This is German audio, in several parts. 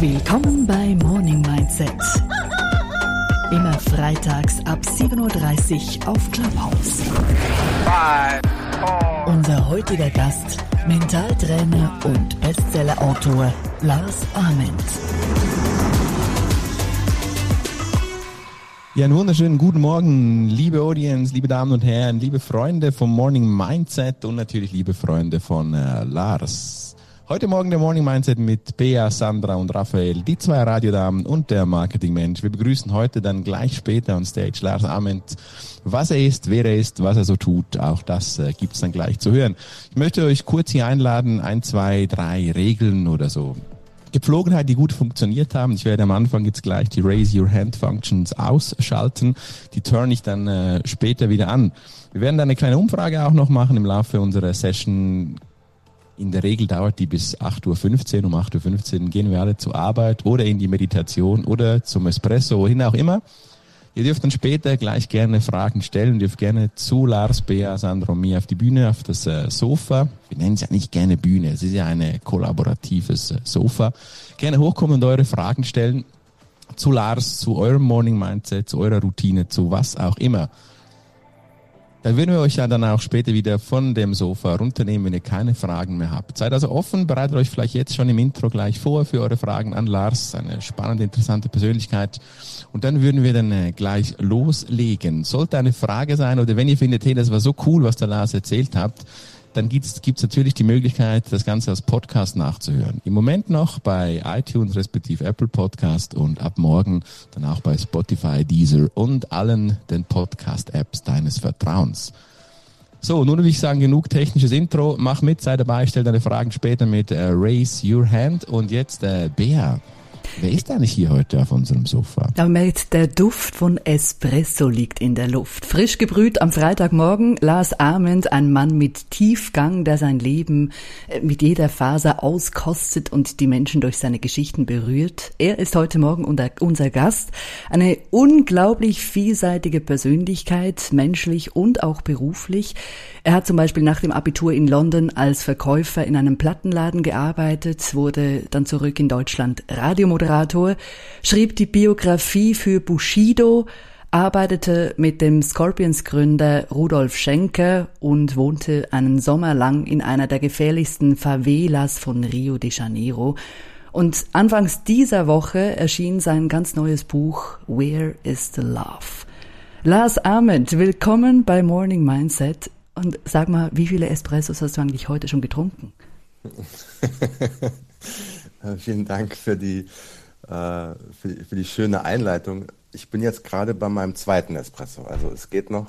Willkommen bei Morning Mindset. Immer freitags ab 7.30 Uhr auf Clubhouse. Unser heutiger Gast, Mentaltrainer und Bestsellerautor Lars Ament. Ja, einen wunderschönen guten Morgen, liebe Audience, liebe Damen und Herren, liebe Freunde vom Morning Mindset und natürlich liebe Freunde von äh, Lars. Heute Morgen der Morning Mindset mit Bea, Sandra und Raphael, die zwei Radiodamen und der Marketingmensch. Wir begrüßen heute dann gleich später on Stage Lars Ament. Was er ist, wer er ist, was er so tut, auch das äh, gibt's dann gleich zu hören. Ich möchte euch kurz hier einladen, ein, zwei, drei Regeln oder so Gepflogenheit, die gut funktioniert haben. Ich werde am Anfang jetzt gleich die Raise Your Hand Functions ausschalten. Die turn ich dann äh, später wieder an. Wir werden dann eine kleine Umfrage auch noch machen im Laufe unserer Session. In der Regel dauert die bis 8.15 Uhr. Um 8.15 Uhr gehen wir alle zur Arbeit oder in die Meditation oder zum Espresso, wohin auch immer. Ihr dürft dann später gleich gerne Fragen stellen, dürft gerne zu Lars, Bea, Sandro und mir auf die Bühne, auf das äh, Sofa. Wir nennen es ja nicht gerne Bühne, es ist ja ein kollaboratives äh, Sofa. Gerne hochkommen und eure Fragen stellen zu Lars, zu eurem Morning Mindset, zu eurer Routine, zu was auch immer. Dann würden wir euch ja dann auch später wieder von dem Sofa runternehmen, wenn ihr keine Fragen mehr habt. Seid also offen, bereitet euch vielleicht jetzt schon im Intro gleich vor für eure Fragen an Lars, eine spannende, interessante Persönlichkeit. Und dann würden wir dann äh, gleich loslegen. Sollte eine Frage sein oder wenn ihr findet, hey, das war so cool, was der Lars erzählt habt, dann gibt's gibt's natürlich die Möglichkeit, das Ganze als Podcast nachzuhören. Im Moment noch bei iTunes respektive Apple Podcast und ab morgen dann auch bei Spotify, Deezer und allen den Podcast-Apps deines Vertrauens. So, nun würde ich sagen, genug technisches Intro. Mach mit, sei dabei, stell deine Fragen später mit äh, Raise Your Hand. Und jetzt, äh, Bea, Wer ist eigentlich hier heute auf unserem Sofa? Da merkt, der Duft von Espresso liegt in der Luft. Frisch gebrüht am Freitagmorgen, Lars Arment, ein Mann mit Tiefgang, der sein Leben äh, mit jeder Faser auskostet und die Menschen durch seine Geschichten berührt. Er ist heute Morgen unser Gast. Eine unglaublich vielseitige Persönlichkeit, menschlich und auch beruflich. Er hat zum Beispiel nach dem Abitur in London als Verkäufer in einem Plattenladen gearbeitet, wurde dann zurück in Deutschland Radiomoderator, schrieb die Biografie für Bushido, arbeitete mit dem Scorpions-Gründer Rudolf Schenker und wohnte einen Sommer lang in einer der gefährlichsten Favelas von Rio de Janeiro. Und anfangs dieser Woche erschien sein ganz neues Buch Where is the Love? Lars Ahmed, willkommen bei Morning Mindset. Und sag mal, wie viele Espressos hast du eigentlich heute schon getrunken? Vielen Dank für die, äh, für, für, die schöne Einleitung. Ich bin jetzt gerade bei meinem zweiten Espresso. Also es geht noch.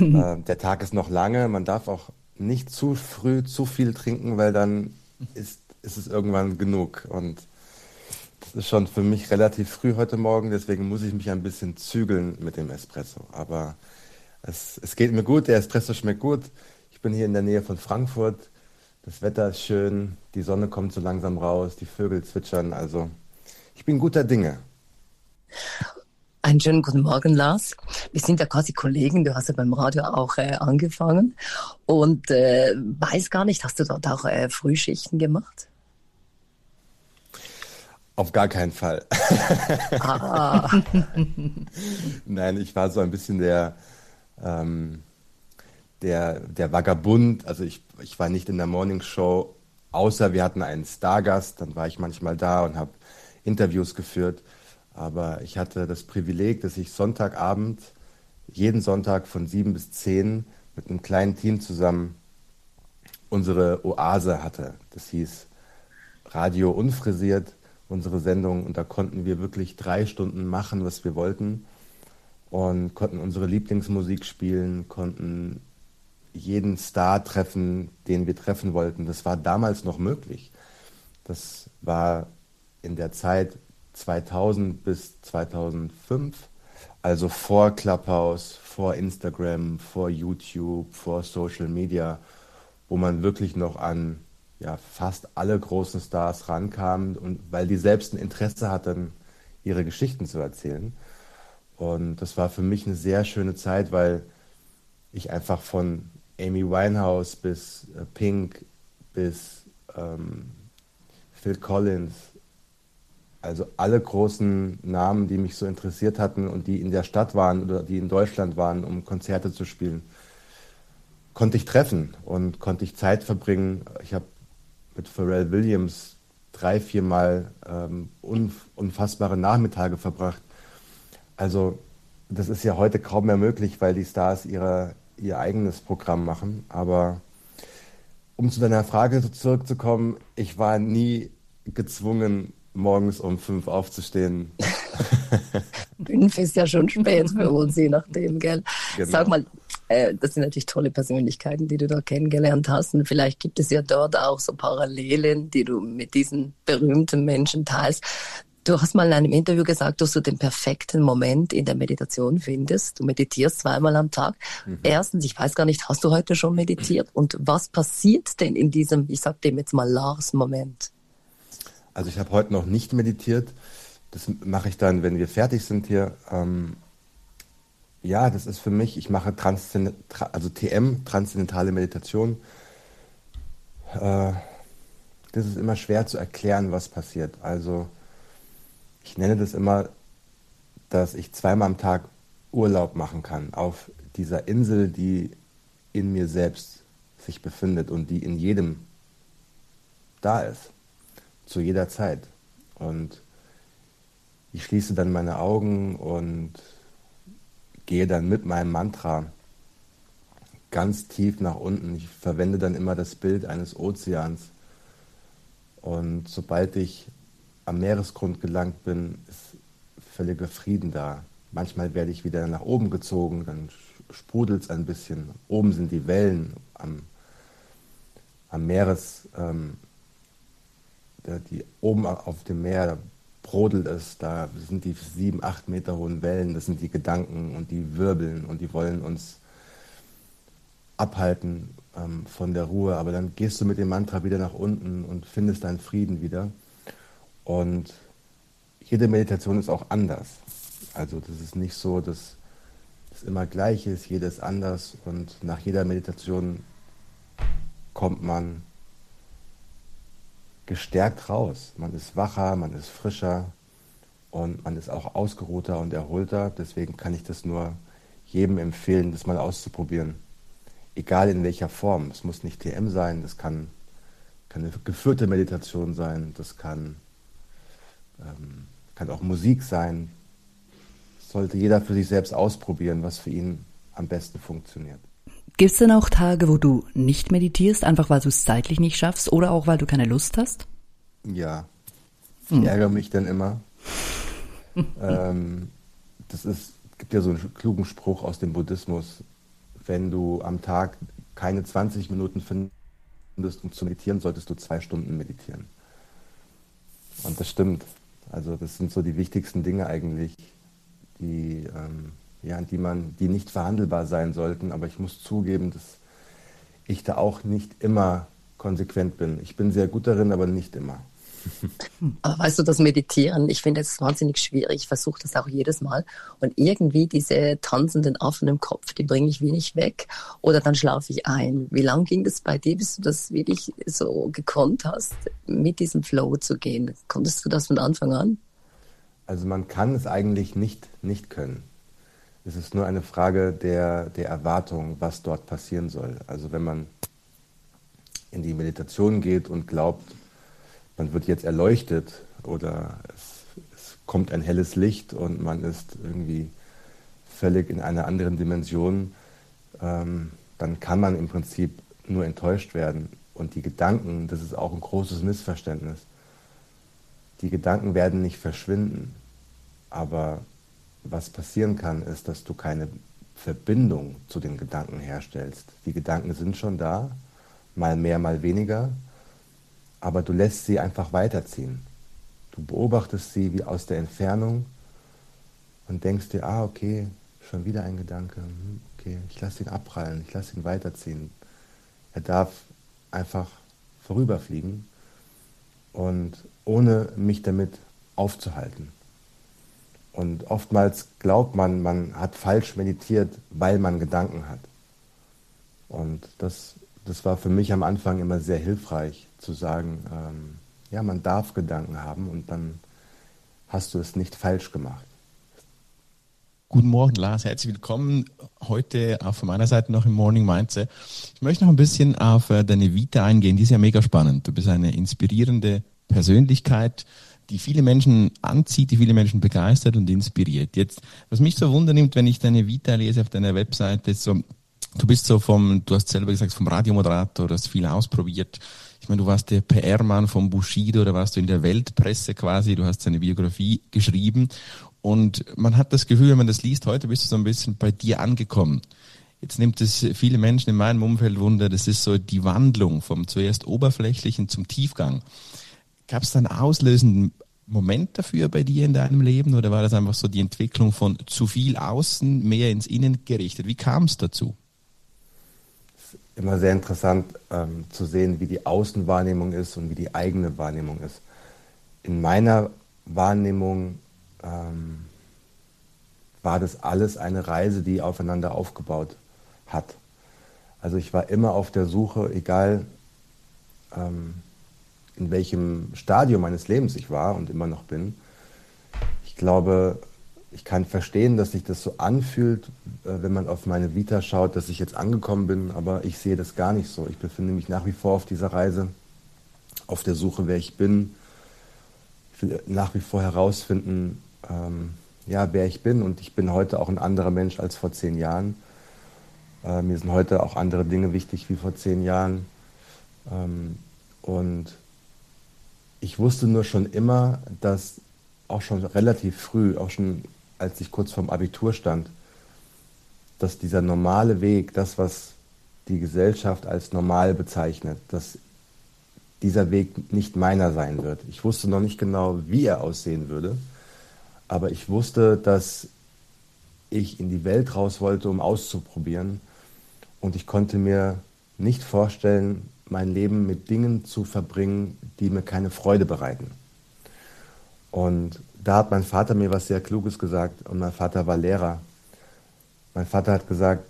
äh, der Tag ist noch lange. Man darf auch nicht zu früh zu viel trinken, weil dann ist, ist es irgendwann genug. Und das ist schon für mich relativ früh heute Morgen. Deswegen muss ich mich ein bisschen zügeln mit dem Espresso. Aber es, es geht mir gut, der Espresso schmeckt gut. Ich bin hier in der Nähe von Frankfurt. Das Wetter ist schön, die Sonne kommt so langsam raus, die Vögel zwitschern. Also ich bin guter Dinge. Einen schönen guten Morgen, Lars. Wir sind ja quasi Kollegen. Du hast ja beim Radio auch äh, angefangen. Und äh, weiß gar nicht, hast du dort auch äh, Frühschichten gemacht? Auf gar keinen Fall. Ah. Nein, ich war so ein bisschen der, ähm, der, der Vagabund, also ich, ich war nicht in der Morning Show, außer wir hatten einen Stargast, dann war ich manchmal da und habe Interviews geführt. Aber ich hatte das Privileg, dass ich Sonntagabend, jeden Sonntag von sieben bis zehn mit einem kleinen Team zusammen unsere Oase hatte. Das hieß Radio Unfrisiert, unsere Sendung. Und da konnten wir wirklich drei Stunden machen, was wir wollten und konnten unsere Lieblingsmusik spielen, konnten jeden Star treffen, den wir treffen wollten. Das war damals noch möglich. Das war in der Zeit 2000 bis 2005, also vor Clubhouse, vor Instagram, vor YouTube, vor Social Media, wo man wirklich noch an ja, fast alle großen Stars rankam und weil die selbst ein Interesse hatten, ihre Geschichten zu erzählen. Und das war für mich eine sehr schöne Zeit, weil ich einfach von Amy Winehouse bis äh, Pink bis ähm, Phil Collins, Also alle großen Namen, die mich so interessiert hatten und die in der Stadt waren oder die in Deutschland waren, um Konzerte zu spielen, konnte ich treffen und konnte ich Zeit verbringen. Ich habe mit Pharrell Williams drei, vier Mal ähm, unfassbare Nachmittage verbracht. Also das ist ja heute kaum mehr möglich, weil die Stars ihre, ihr eigenes Programm machen. Aber um zu deiner Frage zurückzukommen, ich war nie gezwungen, morgens um fünf aufzustehen. Fünf ist ja schon spät für uns, je nachdem, gell? Genau. Sag mal, äh, das sind natürlich tolle Persönlichkeiten, die du da kennengelernt hast. Und vielleicht gibt es ja dort auch so Parallelen, die du mit diesen berühmten Menschen teilst. Du hast mal in einem Interview gesagt, dass du den perfekten Moment in der Meditation findest. Du meditierst zweimal am Tag. Mhm. Erstens, ich weiß gar nicht, hast du heute schon meditiert? Und was passiert denn in diesem, ich sag dem jetzt mal Lars-Moment? Also ich habe heute noch nicht meditiert. Das mache ich dann, wenn wir fertig sind hier. Ähm, ja, das ist für mich, ich mache Transzend also TM, transzendentale Meditation. Äh, das ist immer schwer zu erklären, was passiert. Also ich nenne das immer, dass ich zweimal am Tag Urlaub machen kann auf dieser Insel, die in mir selbst sich befindet und die in jedem da ist, zu jeder Zeit. Und ich schließe dann meine Augen und gehe dann mit meinem Mantra ganz tief nach unten. Ich verwende dann immer das Bild eines Ozeans. Und sobald ich am Meeresgrund gelangt bin, ist völliger Frieden da. Manchmal werde ich wieder nach oben gezogen, dann sprudelt es ein bisschen. Oben sind die Wellen am, am Meeres, ähm, die oben auf dem Meer, brodelt es, da sind die sieben, acht Meter hohen Wellen, das sind die Gedanken und die wirbeln und die wollen uns abhalten ähm, von der Ruhe. Aber dann gehst du mit dem Mantra wieder nach unten und findest deinen Frieden wieder. Und jede Meditation ist auch anders. Also das ist nicht so, dass es immer gleich ist, jede ist anders und nach jeder Meditation kommt man gestärkt raus. Man ist wacher, man ist frischer und man ist auch ausgeruhter und erholter. Deswegen kann ich das nur jedem empfehlen, das mal auszuprobieren. Egal in welcher Form. Es muss nicht TM sein, das kann, kann eine geführte Meditation sein, das kann ähm, kann auch Musik sein. sollte jeder für sich selbst ausprobieren, was für ihn am besten funktioniert. Gibt es denn auch Tage, wo du nicht meditierst, einfach weil du es zeitlich nicht schaffst oder auch weil du keine Lust hast? Ja, ich hm. ärgere mich dann immer. ähm, das ist, gibt ja so einen klugen Spruch aus dem Buddhismus, wenn du am Tag keine 20 Minuten findest, um zu meditieren, solltest du zwei Stunden meditieren. Und das stimmt. Also das sind so die wichtigsten Dinge eigentlich, die, ähm, ja, die, man, die nicht verhandelbar sein sollten. Aber ich muss zugeben, dass ich da auch nicht immer konsequent bin. Ich bin sehr gut darin, aber nicht immer. Aber weißt du, das Meditieren, ich finde es wahnsinnig schwierig. Ich versuche das auch jedes Mal. Und irgendwie diese tanzenden Affen im Kopf, die bringe ich wenig weg. Oder dann schlafe ich ein. Wie lange ging das bei dir, bis du das wirklich so gekonnt hast, mit diesem Flow zu gehen? Konntest du das von Anfang an? Also man kann es eigentlich nicht, nicht können. Es ist nur eine Frage der, der Erwartung, was dort passieren soll. Also wenn man in die Meditation geht und glaubt, man wird jetzt erleuchtet oder es, es kommt ein helles Licht und man ist irgendwie völlig in einer anderen Dimension, ähm, dann kann man im Prinzip nur enttäuscht werden. Und die Gedanken, das ist auch ein großes Missverständnis. Die Gedanken werden nicht verschwinden, aber was passieren kann, ist, dass du keine Verbindung zu den Gedanken herstellst. Die Gedanken sind schon da, mal mehr, mal weniger, aber du lässt sie einfach weiterziehen. Du beobachtest sie wie aus der Entfernung und denkst dir, ah, okay, schon wieder ein Gedanke, hm, okay, ich lasse ihn abprallen, ich lasse ihn weiterziehen. Er darf einfach vorüberfliegen und ohne mich damit aufzuhalten. Und oftmals glaubt man, man hat falsch meditiert, weil man Gedanken hat. Und das, das war für mich am Anfang immer sehr hilfreich, zu sagen, ähm, ja, man darf Gedanken haben und dann hast du es nicht falsch gemacht. Guten Morgen, Lars. Herzlich willkommen heute auch von meiner Seite noch im Morning Mindset. Ich möchte noch ein bisschen auf äh, deine Vita eingehen. Die ist ja mega spannend. Du bist eine inspirierende Persönlichkeit, die viele Menschen anzieht, die viele Menschen begeistert und inspiriert. Jetzt, was mich so wundernimmt, wenn ich deine Vita lese auf deiner Webseite, ist so, du bist so vom, du hast selber gesagt, vom Radiomoderator, du hast viel ausprobiert. Ich meine, du warst der PR-Mann vom Bushido, da warst du in der Weltpresse quasi, du hast seine Biografie geschrieben und man hat das Gefühl, wenn man das liest, heute bist du so ein bisschen bei dir angekommen. Jetzt nimmt es viele Menschen in meinem Umfeld Wunder, das ist so die Wandlung vom zuerst oberflächlichen zum Tiefgang. Gab es da einen auslösenden Moment dafür bei dir in deinem Leben oder war das einfach so die Entwicklung von zu viel außen, mehr ins Innen gerichtet? Wie kam es dazu? Immer sehr interessant ähm, zu sehen, wie die Außenwahrnehmung ist und wie die eigene Wahrnehmung ist. In meiner Wahrnehmung ähm, war das alles eine Reise, die aufeinander aufgebaut hat. Also ich war immer auf der Suche, egal ähm, in welchem Stadium meines Lebens ich war und immer noch bin. Ich glaube, ich kann verstehen, dass sich das so anfühlt, äh, wenn man auf meine Vita schaut, dass ich jetzt angekommen bin, aber ich sehe das gar nicht so. Ich befinde mich nach wie vor auf dieser Reise, auf der Suche, wer ich bin. Ich will nach wie vor herausfinden, ähm, ja, wer ich bin. Und ich bin heute auch ein anderer Mensch als vor zehn Jahren. Äh, mir sind heute auch andere Dinge wichtig wie vor zehn Jahren. Ähm, und ich wusste nur schon immer, dass auch schon relativ früh, auch schon als ich kurz vorm Abitur stand, dass dieser normale Weg, das, was die Gesellschaft als normal bezeichnet, dass dieser Weg nicht meiner sein wird. Ich wusste noch nicht genau, wie er aussehen würde. Aber ich wusste, dass ich in die Welt raus wollte, um auszuprobieren. Und ich konnte mir nicht vorstellen, mein Leben mit Dingen zu verbringen, die mir keine Freude bereiten. Und da hat mein Vater mir was sehr Kluges gesagt. Und mein Vater war Lehrer. Mein Vater hat gesagt,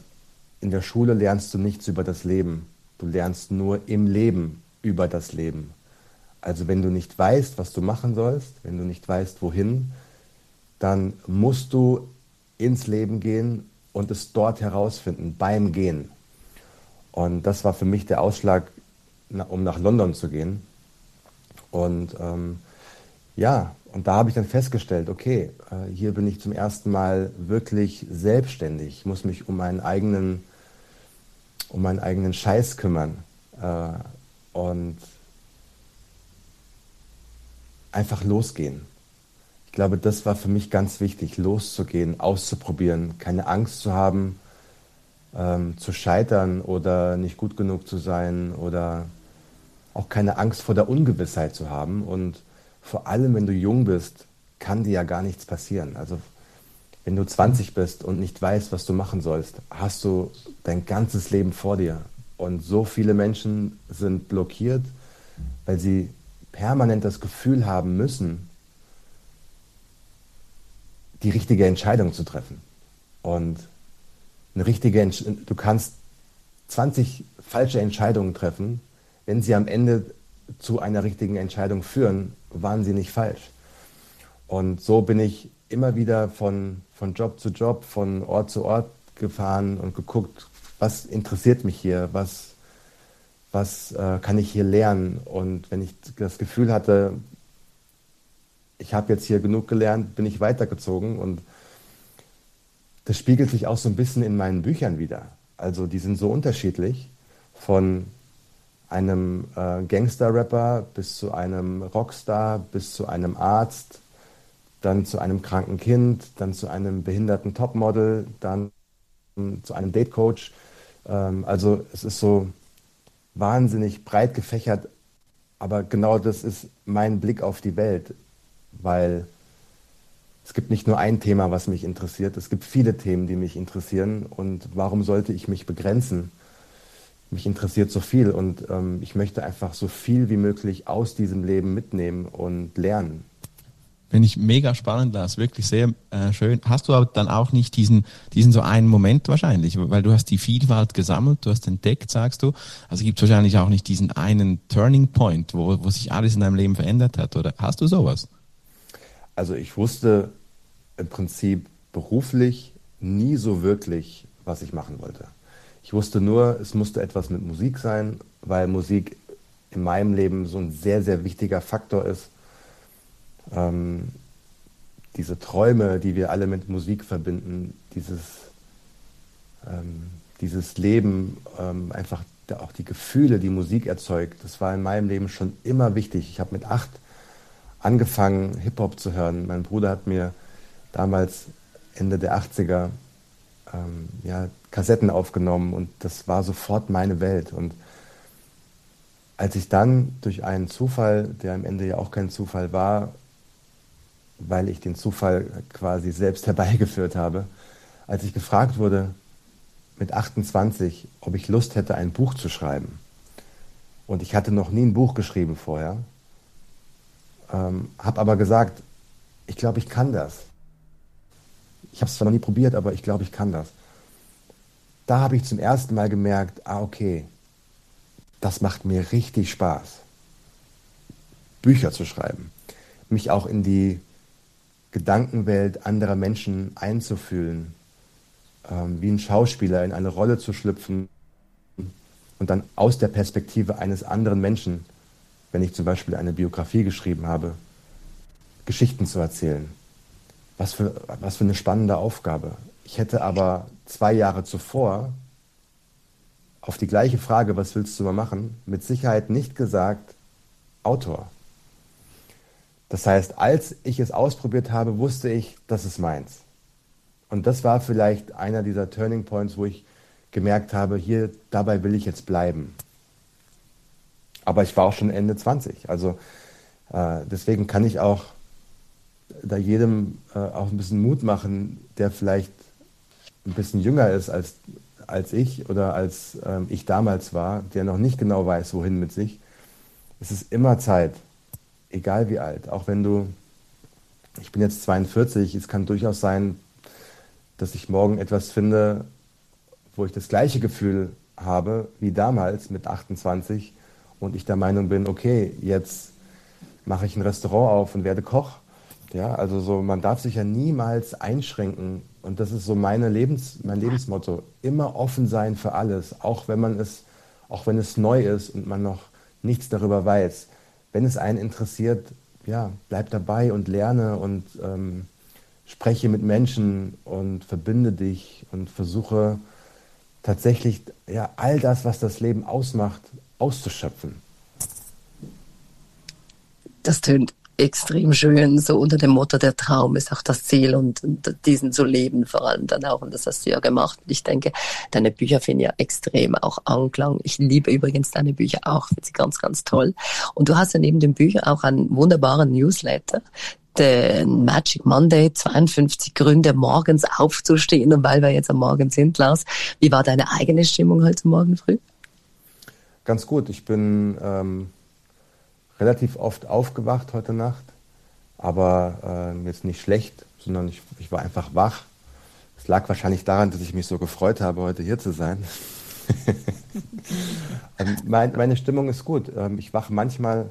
in der Schule lernst du nichts über das Leben. Du lernst nur im Leben über das Leben. Also wenn du nicht weißt, was du machen sollst, wenn du nicht weißt, wohin, dann musst du ins Leben gehen und es dort herausfinden, beim Gehen. Und das war für mich der Ausschlag, um nach London zu gehen. Und ähm, ja, und da habe ich dann festgestellt, okay, äh, hier bin ich zum ersten Mal wirklich selbstständig. Ich muss mich um meinen eigenen, um meinen eigenen Scheiß kümmern. Äh, und einfach losgehen. Ich glaube, das war für mich ganz wichtig, loszugehen, auszuprobieren, keine Angst zu haben, ähm, zu scheitern oder nicht gut genug zu sein oder auch keine Angst vor der Ungewissheit zu haben. Und vor allem, wenn du jung bist, kann dir ja gar nichts passieren. Also wenn du 20 bist und nicht weißt, was du machen sollst, hast du dein ganzes Leben vor dir. Und so viele Menschen sind blockiert, weil sie permanent das Gefühl haben müssen, die richtige Entscheidung zu treffen. Und eine richtige Entsch du kannst 20 falsche Entscheidungen treffen, wenn sie am Ende zu einer richtigen Entscheidung führen, nicht falsch. Und so bin ich immer wieder von, von Job zu Job, von Ort zu Ort gefahren und geguckt, was interessiert mich hier, was, was äh, kann ich hier lernen. Und wenn ich das Gefühl hatte, ich habe jetzt hier genug gelernt, bin ich weitergezogen und das spiegelt sich auch so ein bisschen in meinen Büchern wieder. Also die sind so unterschiedlich von einem äh, Gangster-Rapper bis zu einem Rockstar, bis zu einem Arzt, dann zu einem kranken Kind, dann zu einem behinderten Topmodel, dann zu einem Datecoach. Ähm, also es ist so wahnsinnig breit gefächert, aber genau das ist mein Blick auf die Welt weil es gibt nicht nur ein Thema, was mich interessiert, es gibt viele Themen, die mich interessieren und warum sollte ich mich begrenzen? Mich interessiert so viel und ähm, ich möchte einfach so viel wie möglich aus diesem Leben mitnehmen und lernen. Wenn ich mega spannend, Lars, wirklich sehr äh, schön. Hast du aber dann auch nicht diesen, diesen so einen Moment wahrscheinlich, weil du hast die Vielfalt gesammelt, du hast entdeckt, sagst du. Also gibt es wahrscheinlich auch nicht diesen einen Turning Point, wo, wo sich alles in deinem Leben verändert hat, oder hast du sowas? Also ich wusste im Prinzip beruflich nie so wirklich, was ich machen wollte. Ich wusste nur, es musste etwas mit Musik sein, weil Musik in meinem Leben so ein sehr, sehr wichtiger Faktor ist. Ähm, diese Träume, die wir alle mit Musik verbinden, dieses, ähm, dieses Leben, ähm, einfach auch die Gefühle, die Musik erzeugt, das war in meinem Leben schon immer wichtig. Ich habe mit acht angefangen, Hip-Hop zu hören. Mein Bruder hat mir damals Ende der 80er ähm, ja, Kassetten aufgenommen und das war sofort meine Welt. Und als ich dann durch einen Zufall, der am Ende ja auch kein Zufall war, weil ich den Zufall quasi selbst herbeigeführt habe, als ich gefragt wurde mit 28, ob ich Lust hätte, ein Buch zu schreiben. Und ich hatte noch nie ein Buch geschrieben vorher, ähm, habe aber gesagt, ich glaube, ich kann das. Ich habe es zwar noch nie probiert, aber ich glaube, ich kann das. Da habe ich zum ersten Mal gemerkt, ah okay, das macht mir richtig Spaß, Bücher zu schreiben, mich auch in die Gedankenwelt anderer Menschen einzufühlen, ähm, wie ein Schauspieler in eine Rolle zu schlüpfen und dann aus der Perspektive eines anderen Menschen, wenn ich zum Beispiel eine Biografie geschrieben habe, Geschichten zu erzählen. Was für, was für eine spannende Aufgabe. Ich hätte aber zwei Jahre zuvor auf die gleiche Frage, was willst du mal machen, mit Sicherheit nicht gesagt, Autor. Das heißt, als ich es ausprobiert habe, wusste ich, das ist meins. Und das war vielleicht einer dieser Turning Points, wo ich gemerkt habe, hier, dabei will ich jetzt bleiben. Aber ich war auch schon Ende 20. Also äh, deswegen kann ich auch da jedem äh, auch ein bisschen Mut machen, der vielleicht ein bisschen jünger ist als, als ich oder als ähm, ich damals war, der noch nicht genau weiß, wohin mit sich. Es ist immer Zeit, egal wie alt. Auch wenn du, ich bin jetzt 42, es kann durchaus sein, dass ich morgen etwas finde, wo ich das gleiche Gefühl habe wie damals mit 28 und ich der Meinung bin, okay, jetzt mache ich ein Restaurant auf und werde Koch ja, also so, man darf sich ja niemals einschränken. Und das ist so meine Lebens, mein Lebensmotto. Immer offen sein für alles, auch wenn man es, auch wenn es neu ist und man noch nichts darüber weiß. Wenn es einen interessiert, ja, bleib dabei und lerne und ähm, spreche mit Menschen und verbinde dich und versuche tatsächlich ja, all das, was das Leben ausmacht, auszuschöpfen. Das tönt extrem schön, so unter dem Motto, der Traum ist auch das Ziel und, und diesen zu leben vor allem dann auch. Und das hast du ja gemacht. Und ich denke, deine Bücher finden ja extrem auch Anklang. Ich liebe übrigens deine Bücher auch, finde sie ganz, ganz toll. Und du hast ja neben den Büchern auch einen wunderbaren Newsletter, den Magic Monday, 52 Gründe, morgens aufzustehen. Und weil wir jetzt am Morgen sind, Lars, wie war deine eigene Stimmung heute Morgen früh? Ganz gut. Ich bin ähm, relativ oft aufgewacht heute Nacht, aber äh, jetzt nicht schlecht, sondern ich, ich war einfach wach. Es lag wahrscheinlich daran, dass ich mich so gefreut habe, heute hier zu sein. ähm, mein, meine Stimmung ist gut. Ähm, ich wache manchmal,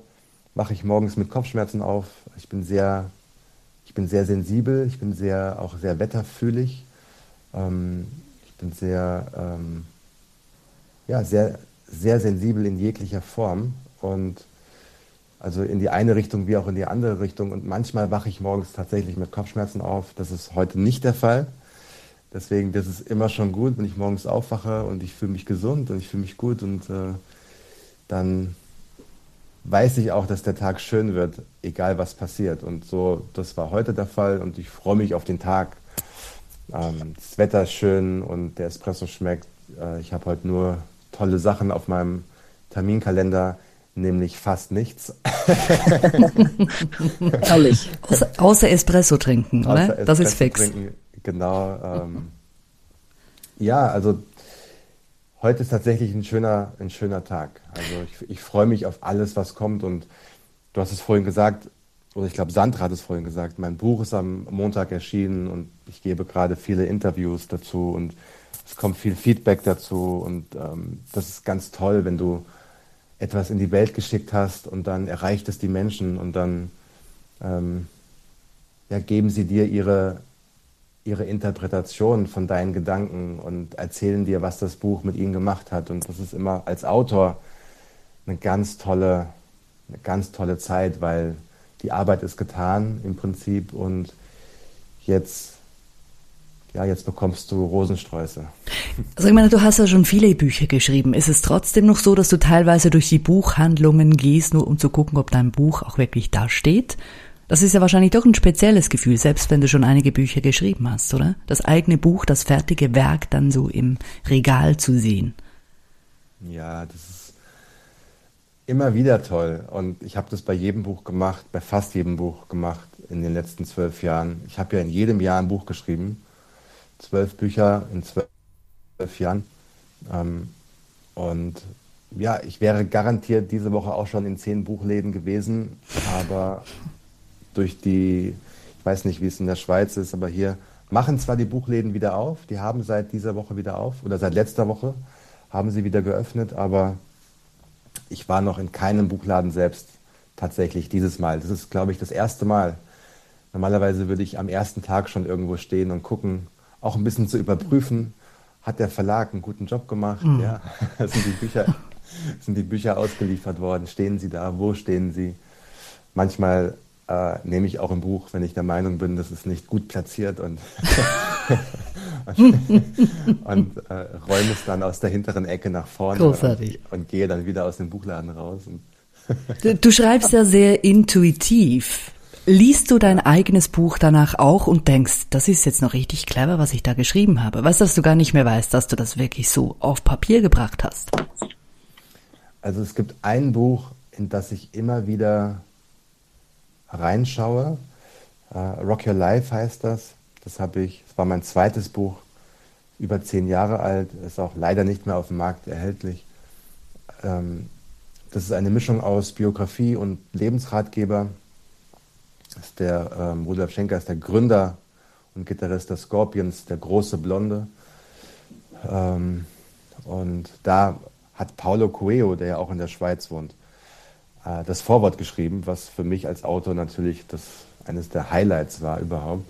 wache ich morgens mit Kopfschmerzen auf. Ich bin sehr, ich bin sehr sensibel, ich bin sehr, auch sehr wetterfühlig. Ähm, ich bin sehr, ähm, ja, sehr, sehr sensibel in jeglicher Form und also in die eine Richtung wie auch in die andere Richtung. Und manchmal wache ich morgens tatsächlich mit Kopfschmerzen auf. Das ist heute nicht der Fall. Deswegen, das ist immer schon gut, wenn ich morgens aufwache und ich fühle mich gesund und ich fühle mich gut und äh, dann weiß ich auch, dass der Tag schön wird, egal was passiert. Und so, das war heute der Fall und ich freue mich auf den Tag. Ähm, das Wetter ist schön und der Espresso schmeckt. Äh, ich habe heute nur tolle Sachen auf meinem Terminkalender nämlich fast nichts. Herrlich. Außer, außer, Espresso trinken, oder? Espresso das ist fix. Trinken, genau. Ähm, ja, also heute ist tatsächlich ein schöner, ein schöner Tag. Also ich, ich freue mich auf alles, was kommt. Und du hast es vorhin gesagt, oder ich glaube, Sandra hat es vorhin gesagt, mein Buch ist am Montag erschienen und ich gebe gerade viele Interviews dazu und es kommt viel Feedback dazu. Und ähm, das ist ganz toll, wenn du etwas in die Welt geschickt hast und dann erreicht es die Menschen und dann ähm, ja, geben sie dir ihre, ihre Interpretation von deinen Gedanken und erzählen dir, was das Buch mit ihnen gemacht hat. Und das ist immer als Autor eine ganz tolle, eine ganz tolle Zeit, weil die Arbeit ist getan im Prinzip und jetzt ja, jetzt bekommst du Rosensträuße. Also ich meine, du hast ja schon viele Bücher geschrieben. Ist es trotzdem noch so, dass du teilweise durch die Buchhandlungen gehst, nur um zu gucken, ob dein Buch auch wirklich da steht? Das ist ja wahrscheinlich doch ein spezielles Gefühl, selbst wenn du schon einige Bücher geschrieben hast, oder? Das eigene Buch, das fertige Werk dann so im Regal zu sehen. Ja, das ist immer wieder toll. Und ich habe das bei jedem Buch gemacht, bei fast jedem Buch gemacht in den letzten zwölf Jahren. Ich habe ja in jedem Jahr ein Buch geschrieben zwölf Bücher in zwölf Jahren. Ähm, und ja, ich wäre garantiert diese Woche auch schon in zehn Buchläden gewesen, aber durch die, ich weiß nicht, wie es in der Schweiz ist, aber hier machen zwar die Buchläden wieder auf, die haben seit dieser Woche wieder auf oder seit letzter Woche haben sie wieder geöffnet, aber ich war noch in keinem Buchladen selbst tatsächlich dieses Mal. Das ist, glaube ich, das erste Mal. Normalerweise würde ich am ersten Tag schon irgendwo stehen und gucken, auch ein bisschen zu überprüfen, hat der Verlag einen guten Job gemacht, mhm. ja, sind die Bücher, sind die Bücher ausgeliefert worden, stehen sie da, wo stehen sie? Manchmal äh, nehme ich auch ein Buch, wenn ich der Meinung bin, das ist nicht gut platziert und, und, äh, räume es dann aus der hinteren Ecke nach vorne Großartig. Und, und gehe dann wieder aus dem Buchladen raus. du, du schreibst ja sehr intuitiv. Liest du dein eigenes Buch danach auch und denkst, das ist jetzt noch richtig clever, was ich da geschrieben habe? Weißt du, dass du gar nicht mehr weißt, dass du das wirklich so auf Papier gebracht hast? Also es gibt ein Buch, in das ich immer wieder reinschaue. Uh, Rock Your Life heißt das. Das habe ich, das war mein zweites Buch, über zehn Jahre alt, ist auch leider nicht mehr auf dem Markt erhältlich. Ähm, das ist eine Mischung aus Biografie und Lebensratgeber ist der ähm, Rudolf Schenker ist der Gründer und Gitarrist der Scorpions, der große Blonde. Ähm, und da hat Paulo Coelho, der ja auch in der Schweiz wohnt, äh, das Vorwort geschrieben, was für mich als Autor natürlich das, eines der Highlights war überhaupt.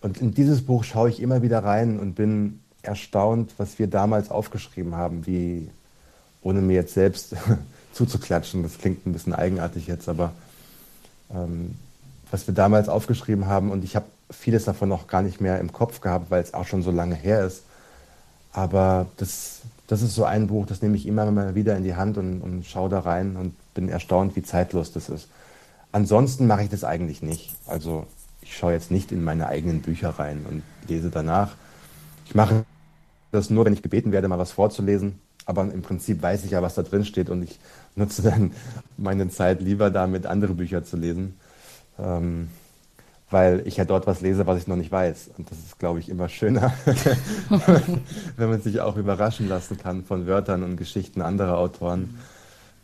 Und in dieses Buch schaue ich immer wieder rein und bin erstaunt, was wir damals aufgeschrieben haben, wie, ohne mir jetzt selbst zuzuklatschen, das klingt ein bisschen eigenartig jetzt, aber ähm, was wir damals aufgeschrieben haben. Und ich habe vieles davon noch gar nicht mehr im Kopf gehabt, weil es auch schon so lange her ist. Aber das, das ist so ein Buch, das nehme ich immer mal wieder in die Hand und, und schaue da rein und bin erstaunt, wie zeitlos das ist. Ansonsten mache ich das eigentlich nicht. Also ich schaue jetzt nicht in meine eigenen Bücher rein und lese danach. Ich mache das nur, wenn ich gebeten werde, mal was vorzulesen. Aber im Prinzip weiß ich ja, was da drin steht und ich nutze dann meine Zeit lieber damit, andere Bücher zu lesen ähm, weil ich ja dort was lese, was ich noch nicht weiß. Und das ist, glaube ich, immer schöner, wenn man sich auch überraschen lassen kann von Wörtern und Geschichten anderer Autoren.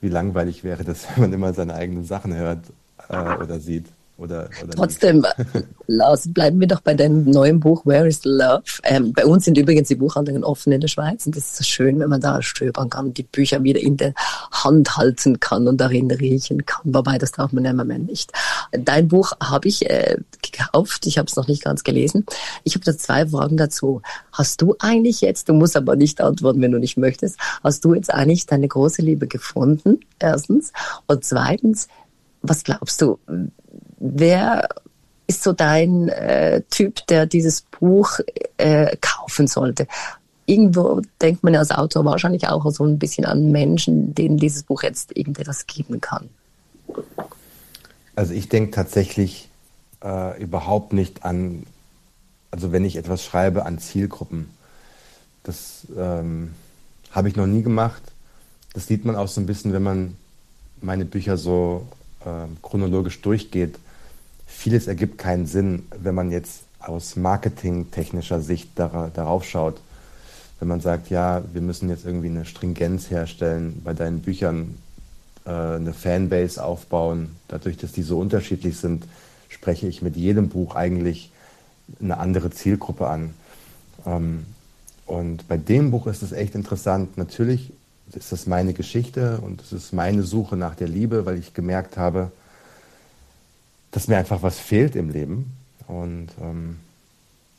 Wie langweilig wäre das, wenn man immer seine eigenen Sachen hört äh, oder sieht. Oder, oder Trotzdem, Lars, bleiben wir doch bei deinem neuen Buch Where is the Love? Ähm, bei uns sind übrigens die Buchhandlungen offen in der Schweiz und das ist so schön, wenn man da stöbern kann, die Bücher wieder in der Hand halten kann und darin riechen kann. Wobei, das darf man ja im Moment nicht. Dein Buch habe ich äh, gekauft, ich habe es noch nicht ganz gelesen. Ich habe da zwei Fragen dazu. Hast du eigentlich jetzt, du musst aber nicht antworten, wenn du nicht möchtest, hast du jetzt eigentlich deine große Liebe gefunden? Erstens. Und zweitens, was glaubst du, wer ist so dein äh, Typ, der dieses Buch äh, kaufen sollte? Irgendwo denkt man ja als Autor wahrscheinlich auch so ein bisschen an Menschen, denen dieses Buch jetzt irgendetwas geben kann. Also ich denke tatsächlich äh, überhaupt nicht an, also wenn ich etwas schreibe, an Zielgruppen. Das ähm, habe ich noch nie gemacht. Das sieht man auch so ein bisschen, wenn man meine Bücher so äh, chronologisch durchgeht vieles ergibt keinen Sinn, wenn man jetzt aus marketingtechnischer Sicht darauf schaut. Wenn man sagt, ja, wir müssen jetzt irgendwie eine Stringenz herstellen, bei deinen Büchern äh, eine Fanbase aufbauen, dadurch, dass die so unterschiedlich sind, spreche ich mit jedem Buch eigentlich eine andere Zielgruppe an. Ähm, und bei dem Buch ist es echt interessant. Natürlich ist das meine Geschichte und es ist meine Suche nach der Liebe, weil ich gemerkt habe, dass mir einfach was fehlt im Leben und ähm,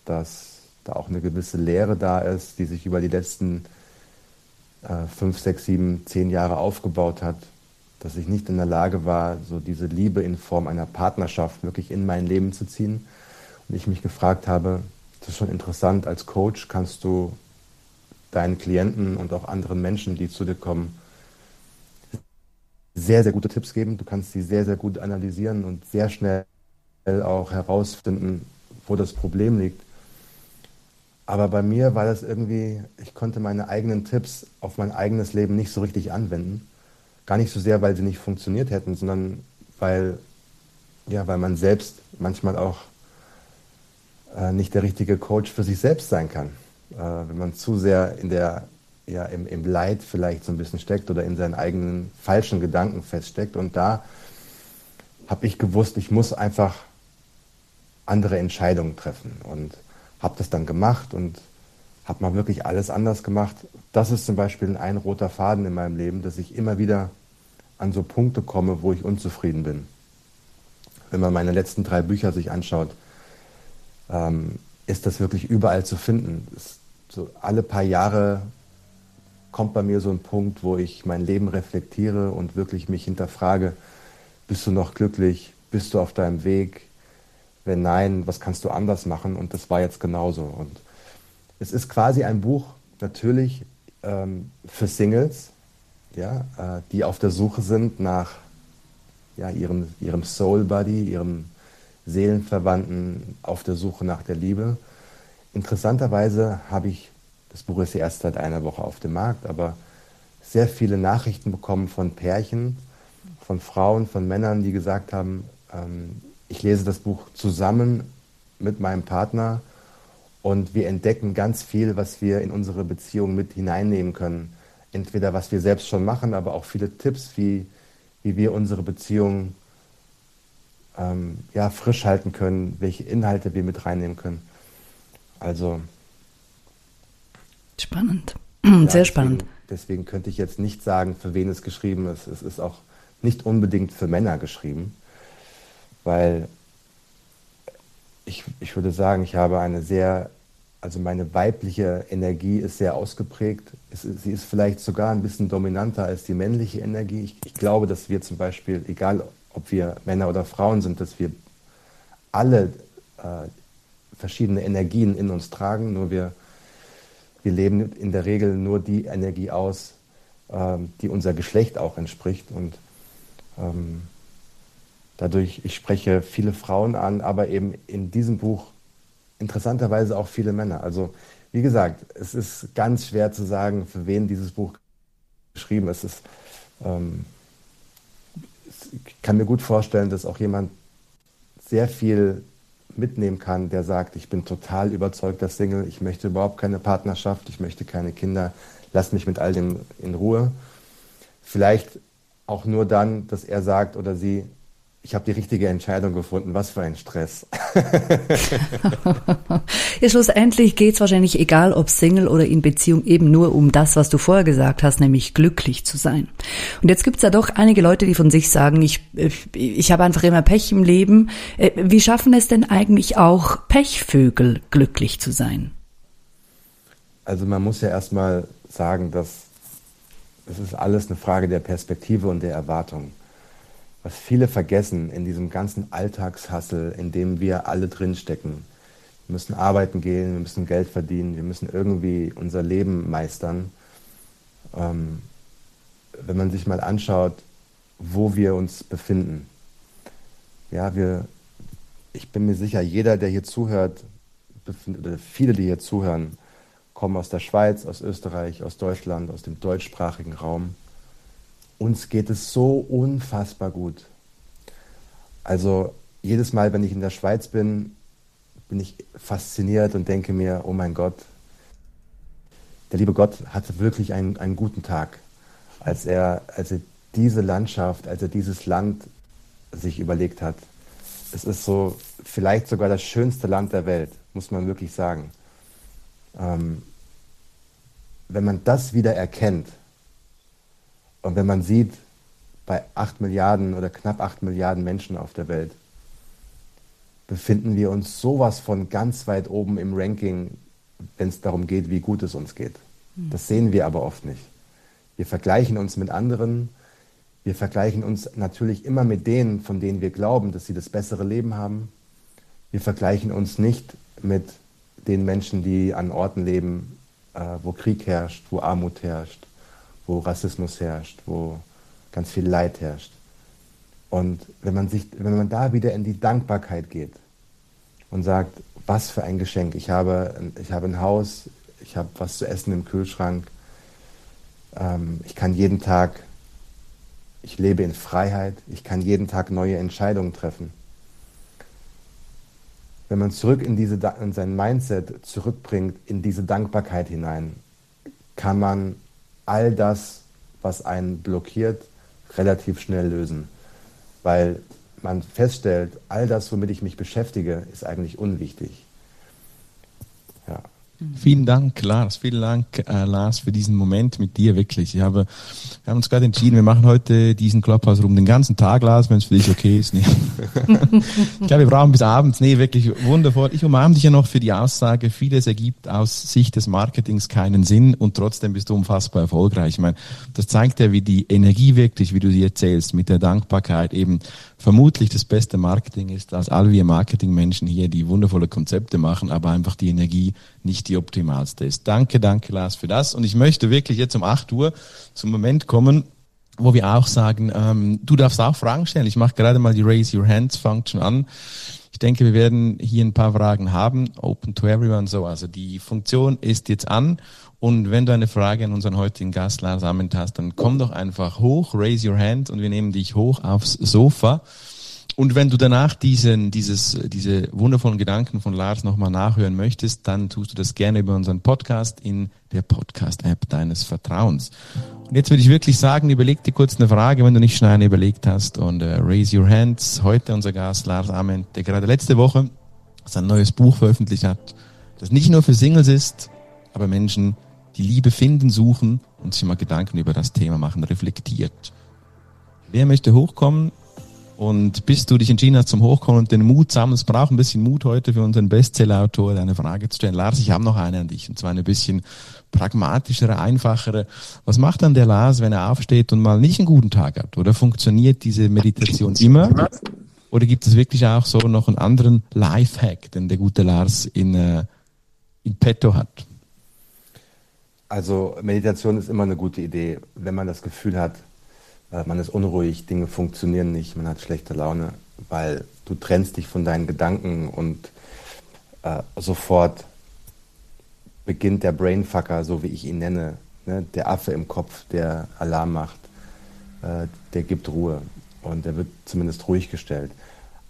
dass da auch eine gewisse Leere da ist, die sich über die letzten äh, fünf, sechs, sieben, zehn Jahre aufgebaut hat, dass ich nicht in der Lage war, so diese Liebe in Form einer Partnerschaft wirklich in mein Leben zu ziehen. Und ich mich gefragt habe, das ist schon interessant, als Coach kannst du deinen Klienten und auch anderen Menschen, die zu dir kommen, sehr, sehr gute Tipps geben. Du kannst sie sehr, sehr gut analysieren und sehr schnell auch herausfinden, wo das Problem liegt. Aber bei mir war das irgendwie, ich konnte meine eigenen Tipps auf mein eigenes Leben nicht so richtig anwenden. Gar nicht so sehr, weil sie nicht funktioniert hätten, sondern weil, ja, weil man selbst manchmal auch äh, nicht der richtige Coach für sich selbst sein kann. Äh, wenn man zu sehr in der, ja, im, im Leid vielleicht so ein bisschen steckt oder in seinen eigenen falschen Gedanken feststeckt. Und da habe ich gewusst, ich muss einfach andere Entscheidungen treffen. Und habe das dann gemacht und habe mal wirklich alles anders gemacht. Das ist zum Beispiel ein roter Faden in meinem Leben, dass ich immer wieder an so Punkte komme, wo ich unzufrieden bin. Wenn man meine letzten drei Bücher sich anschaut, ähm, ist das wirklich überall zu finden. so alle paar Jahre kommt bei mir so ein Punkt, wo ich mein Leben reflektiere und wirklich mich hinterfrage, bist du noch glücklich? Bist du auf deinem Weg? Wenn nein, was kannst du anders machen? Und das war jetzt genauso. Und es ist quasi ein Buch natürlich ähm, für Singles, ja, äh, die auf der Suche sind nach ja, ihrem, ihrem Soul Buddy, ihrem Seelenverwandten, auf der Suche nach der Liebe. Interessanterweise habe ich, das Buch ist erst seit einer Woche auf dem Markt, aber sehr viele Nachrichten bekommen von Pärchen, von Frauen, von Männern, die gesagt haben, ähm, ich lese das Buch zusammen mit meinem Partner und wir entdecken ganz viel, was wir in unsere Beziehung mit hineinnehmen können. Entweder was wir selbst schon machen, aber auch viele Tipps, wie, wie wir unsere Beziehung ähm, ja, frisch halten können, welche Inhalte wir mit reinnehmen können. Also. Spannend. Ja, Sehr spannend. Deswegen, deswegen, könnte ich jetzt nicht sagen, für wen es geschrieben ist. Es ist auch nicht unbedingt für Männer geschrieben weil ich, ich würde sagen, ich habe eine sehr, also meine weibliche Energie ist sehr ausgeprägt. Es, sie ist vielleicht sogar ein bisschen dominanter als die männliche Energie. Ich, ich glaube, dass wir zum Beispiel, egal ob wir Männer oder Frauen sind, dass wir alle äh, verschiedene Energien in uns tragen, nur wir, wir leben in der Regel nur die Energie aus, äh, die unser Geschlecht auch entspricht. Und ähm, Dadurch, ich spreche viele Frauen an, aber eben in diesem Buch interessanterweise auch viele Männer. Also wie gesagt, es ist ganz schwer zu sagen, für wen dieses Buch geschrieben ist. Es, ähm, ich kann mir gut vorstellen, dass auch jemand sehr viel mitnehmen kann, der sagt, ich bin total überzeugter Single, ich möchte überhaupt keine Partnerschaft, ich möchte keine Kinder, lass mich mit all dem in Ruhe. Vielleicht auch nur dann, dass er sagt oder sie, ich habe die richtige Entscheidung gefunden. Was für ein Stress. ja, schlussendlich geht's wahrscheinlich, egal ob Single oder in Beziehung, eben nur um das, was du vorher gesagt hast, nämlich glücklich zu sein. Und jetzt gibt's ja doch einige Leute, die von sich sagen, ich, ich habe einfach immer Pech im Leben. Äh, wie schaffen es denn eigentlich auch Pechvögel glücklich zu sein? Also man muss ja erstmal sagen, dass es ist alles eine Frage der Perspektive und der Erwartung was viele vergessen in diesem ganzen Alltagshassel, in dem wir alle drinstecken. Wir müssen arbeiten gehen, wir müssen Geld verdienen, wir müssen irgendwie unser Leben meistern. Ähm, wenn man sich mal anschaut, wo wir uns befinden. Ja, wir, ich bin mir sicher, jeder, der hier zuhört, oder viele, die hier zuhören, kommen aus der Schweiz, aus Österreich, aus Deutschland, aus dem deutschsprachigen Raum uns geht es so unfassbar gut. Also jedes Mal, wenn ich in der Schweiz bin, bin ich fasziniert und denke mir, oh mein Gott, der liebe Gott hatte wirklich einen, einen guten Tag, als er, als er diese Landschaft, als er dieses Land sich überlegt hat. Es ist so vielleicht sogar das schönste Land der Welt, muss man wirklich sagen. Ähm, wenn man das wieder erkennt, und wenn man sieht, bei 8 Milliarden oder knapp 8 Milliarden Menschen auf der Welt, befinden wir uns sowas von ganz weit oben im Ranking, wenn es darum geht, wie gut es uns geht. Mhm. Das sehen wir aber oft nicht. Wir vergleichen uns mit anderen. Wir vergleichen uns natürlich immer mit denen, von denen wir glauben, dass sie das bessere Leben haben. Wir vergleichen uns nicht mit den Menschen, die an Orten leben, äh, wo Krieg herrscht, wo Armut herrscht, wo Rassismus herrscht, wo ganz viel Leid herrscht. Und wenn man, sich, wenn man da wieder in die Dankbarkeit geht und sagt, was für ein Geschenk, ich habe, ich habe ein Haus, ich habe was zu essen im Kühlschrank, ähm, ich kann jeden Tag, ich lebe in Freiheit, ich kann jeden Tag neue Entscheidungen treffen. Wenn man zurück in, diese, in sein Mindset zurückbringt, in diese Dankbarkeit hinein, kann man all das, was einen blockiert, relativ schnell lösen. Weil man feststellt, all das, womit ich mich beschäftige, ist eigentlich unwichtig. Vielen Dank, Lars. Vielen Dank, äh, Lars, für diesen Moment mit dir wirklich. Ich habe, wir haben uns gerade entschieden, wir machen heute diesen Clubhouse rum den ganzen Tag, Lars, wenn es für dich okay ist. Nee. ich glaube, wir brauchen bis abends. Nee, wirklich wundervoll. Ich umarme dich ja noch für die Aussage, vieles ergibt aus Sicht des Marketings keinen Sinn und trotzdem bist du unfassbar erfolgreich. Ich meine, das zeigt ja, wie die Energie wirklich, wie du sie erzählst, mit der Dankbarkeit eben vermutlich das beste Marketing ist, als all wir Marketingmenschen hier, die wundervolle Konzepte machen, aber einfach die Energie nicht die optimalste ist. Danke, danke Lars für das. Und ich möchte wirklich jetzt um 8 Uhr zum Moment kommen, wo wir auch sagen, ähm, du darfst auch Fragen stellen. Ich mache gerade mal die Raise Your Hands Function an. Ich denke, wir werden hier ein paar Fragen haben. Open to everyone so. Also die Funktion ist jetzt an. Und wenn du eine Frage an unseren heutigen Gast Lars Ament hast, dann komm doch einfach hoch, raise your hand und wir nehmen dich hoch aufs Sofa. Und wenn du danach diesen, dieses, diese wundervollen Gedanken von Lars nochmal nachhören möchtest, dann tust du das gerne über unseren Podcast in der Podcast-App deines Vertrauens. Und jetzt würde ich wirklich sagen, überleg dir kurz eine Frage, wenn du nicht schon eine überlegt hast. Und uh, raise your hands. Heute unser Gast Lars Ament, der gerade letzte Woche sein neues Buch veröffentlicht hat, das nicht nur für Singles ist, aber Menschen, die Liebe finden, suchen und sich mal Gedanken über das Thema machen, reflektiert. Wer möchte hochkommen? Und bis du dich entschieden hast zum Hochkommen und den Mut sammelst, es braucht ein bisschen Mut heute für unseren Bestseller-Autor, deine Frage zu stellen. Lars, ich habe noch eine an dich, und zwar eine bisschen pragmatischere, einfachere. Was macht dann der Lars, wenn er aufsteht und mal nicht einen guten Tag hat? Oder funktioniert diese Meditation immer? Oder gibt es wirklich auch so noch einen anderen Lifehack, den der gute Lars in, äh, in petto hat? Also Meditation ist immer eine gute Idee, wenn man das Gefühl hat, äh, man ist unruhig, Dinge funktionieren nicht, man hat schlechte Laune, weil du trennst dich von deinen Gedanken und äh, sofort beginnt der Brainfucker, so wie ich ihn nenne, ne? der Affe im Kopf, der Alarm macht, äh, der gibt Ruhe und der wird zumindest ruhig gestellt.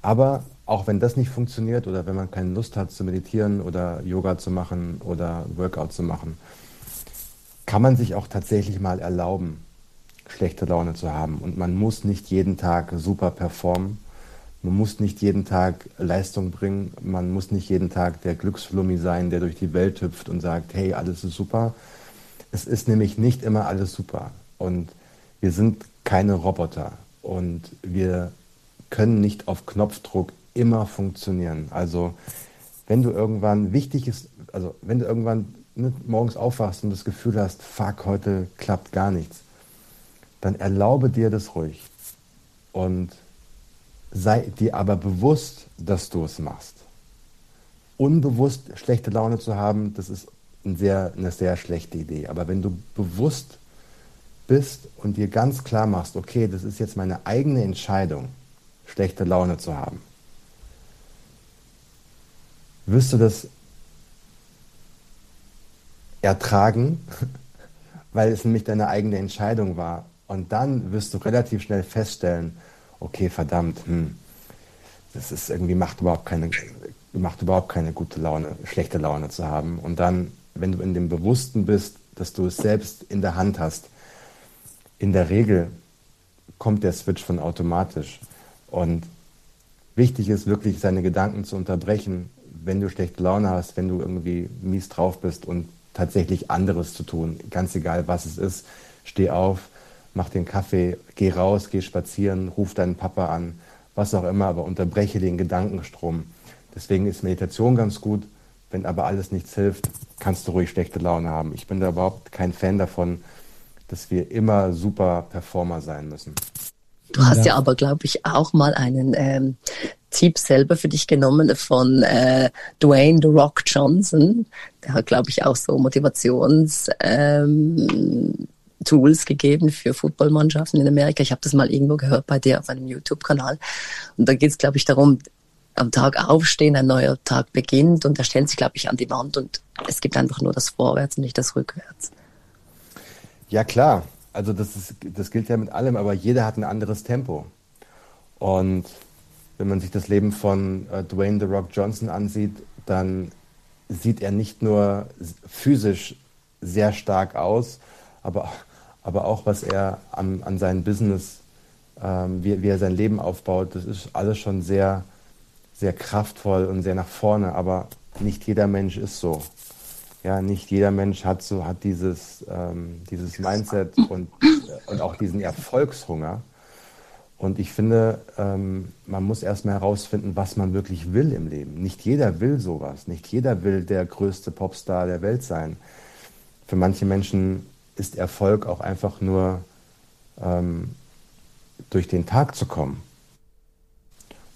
Aber auch wenn das nicht funktioniert oder wenn man keine Lust hat zu meditieren oder Yoga zu machen oder Workout zu machen, kann man sich auch tatsächlich mal erlauben, schlechte Laune zu haben. Und man muss nicht jeden Tag super performen. Man muss nicht jeden Tag Leistung bringen. Man muss nicht jeden Tag der Glücksflummi sein, der durch die Welt hüpft und sagt, hey, alles ist super. Es ist nämlich nicht immer alles super. Und wir sind keine Roboter. Und wir können nicht auf Knopfdruck immer funktionieren. Also wenn du irgendwann wichtig ist, also wenn du irgendwann ne, morgens aufwachst und das Gefühl hast, fuck, heute klappt gar nichts, dann erlaube dir das ruhig und sei dir aber bewusst, dass du es machst. Unbewusst schlechte Laune zu haben, das ist ein sehr, eine sehr schlechte Idee. Aber wenn du bewusst bist und dir ganz klar machst, okay, das ist jetzt meine eigene Entscheidung, schlechte Laune zu haben, wirst du das ertragen, weil es nämlich deine eigene Entscheidung war. Und dann wirst du relativ schnell feststellen, okay, verdammt, hm, das ist irgendwie macht überhaupt keine, macht überhaupt keine gute Laune, schlechte Laune zu haben. Und dann, wenn du in dem Bewussten bist, dass du es selbst in der Hand hast, in der Regel kommt der Switch von automatisch. Und wichtig ist wirklich, seine Gedanken zu unterbrechen, wenn du schlechte Laune hast, wenn du irgendwie mies drauf bist und tatsächlich anderes zu tun, ganz egal was es ist. Steh auf, mach den Kaffee, geh raus, geh spazieren, ruf deinen Papa an was auch immer, aber unterbreche den Gedankenstrom. Deswegen ist Meditation ganz gut. Wenn aber alles nichts hilft, kannst du ruhig schlechte Laune haben. Ich bin da überhaupt kein Fan davon, dass wir immer super Performer sein müssen. Du hast ja, ja aber, glaube ich, auch mal einen ähm, Tipp selber für dich genommen von äh, Dwayne The Rock Johnson. Der hat, glaube ich, auch so Motivations ähm, gegeben für Footballmannschaften in Amerika. Ich habe das mal irgendwo gehört bei dir auf einem YouTube-Kanal. Und da geht es, glaube ich, darum, am Tag aufstehen, ein neuer Tag beginnt und er stellt sich, glaube ich, an die Wand und es gibt einfach nur das Vorwärts und nicht das Rückwärts. Ja, klar. Also das, ist, das gilt ja mit allem, aber jeder hat ein anderes Tempo. Und wenn man sich das Leben von äh, Dwayne The Rock Johnson ansieht, dann sieht er nicht nur physisch sehr stark aus, aber, aber auch was er an, an seinem Business, ähm, wie, wie er sein Leben aufbaut, das ist alles schon sehr, sehr kraftvoll und sehr nach vorne. Aber nicht jeder Mensch ist so. Ja, nicht jeder Mensch hat so hat dieses, ähm, dieses Mindset und, und auch diesen Erfolgshunger. Und ich finde, ähm, man muss erstmal herausfinden, was man wirklich will im Leben. Nicht jeder will sowas. Nicht jeder will der größte Popstar der Welt sein. Für manche Menschen ist Erfolg auch einfach nur ähm, durch den Tag zu kommen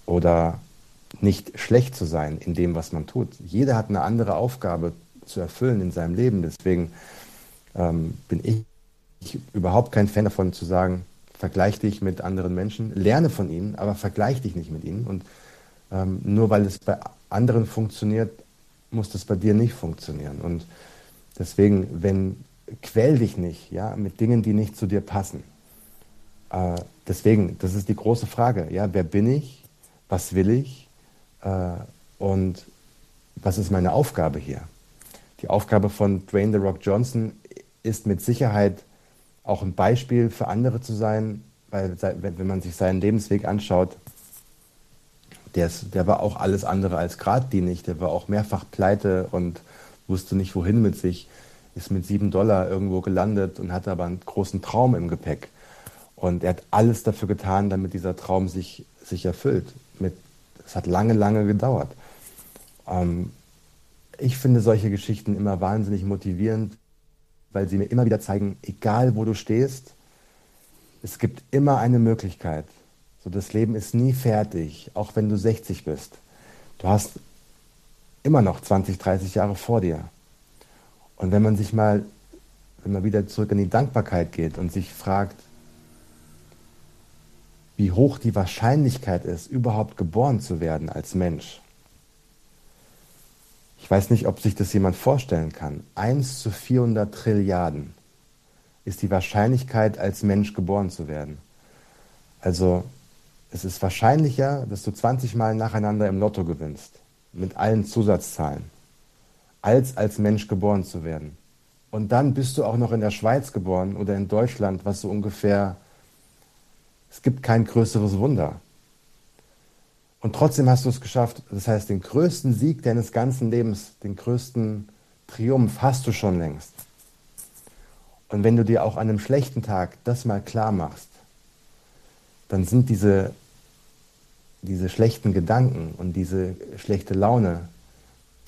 oder nicht schlecht zu sein in dem, was man tut. Jeder hat eine andere Aufgabe zu erfüllen in seinem Leben. Deswegen ähm, bin ich, ich überhaupt kein Fan davon zu sagen, vergleich dich mit anderen Menschen, lerne von ihnen, aber vergleich dich nicht mit ihnen. Und ähm, nur weil es bei anderen funktioniert, muss das bei dir nicht funktionieren. Und deswegen, wenn quäl dich nicht, ja, mit Dingen, die nicht zu dir passen. Äh, deswegen, das ist die große Frage, ja, wer bin ich, was will ich äh, und was ist meine Aufgabe hier? Die Aufgabe von Dwayne The Rock Johnson ist mit Sicherheit auch ein Beispiel für andere zu sein, weil wenn man sich seinen Lebensweg anschaut, der, ist, der war auch alles andere als geradlinig, der war auch mehrfach pleite und wusste nicht wohin mit sich ist mit sieben Dollar irgendwo gelandet und hatte aber einen großen Traum im Gepäck. Und er hat alles dafür getan, damit dieser Traum sich, sich erfüllt. Es hat lange, lange gedauert. Ähm, ich finde solche Geschichten immer wahnsinnig motivierend, weil sie mir immer wieder zeigen, egal wo du stehst, es gibt immer eine Möglichkeit. So, das Leben ist nie fertig, auch wenn du 60 bist. Du hast immer noch 20, 30 Jahre vor dir. Und wenn man sich mal, wenn man wieder zurück in die Dankbarkeit geht und sich fragt, wie hoch die Wahrscheinlichkeit ist, überhaupt geboren zu werden als Mensch. Ich weiß nicht, ob sich das jemand vorstellen kann. 1 zu 400 Trilliarden ist die Wahrscheinlichkeit, als Mensch geboren zu werden. Also es ist wahrscheinlicher, dass du 20 Mal nacheinander im Lotto gewinnst, mit allen Zusatzzahlen als als Mensch geboren zu werden. Und dann bist du auch noch in der Schweiz geboren oder in Deutschland, was so ungefähr, es gibt kein größeres Wunder. Und trotzdem hast du es geschafft. Das heißt, den größten Sieg deines ganzen Lebens, den größten Triumph hast du schon längst. Und wenn du dir auch an einem schlechten Tag das mal klar machst, dann sind diese, diese schlechten Gedanken und diese schlechte Laune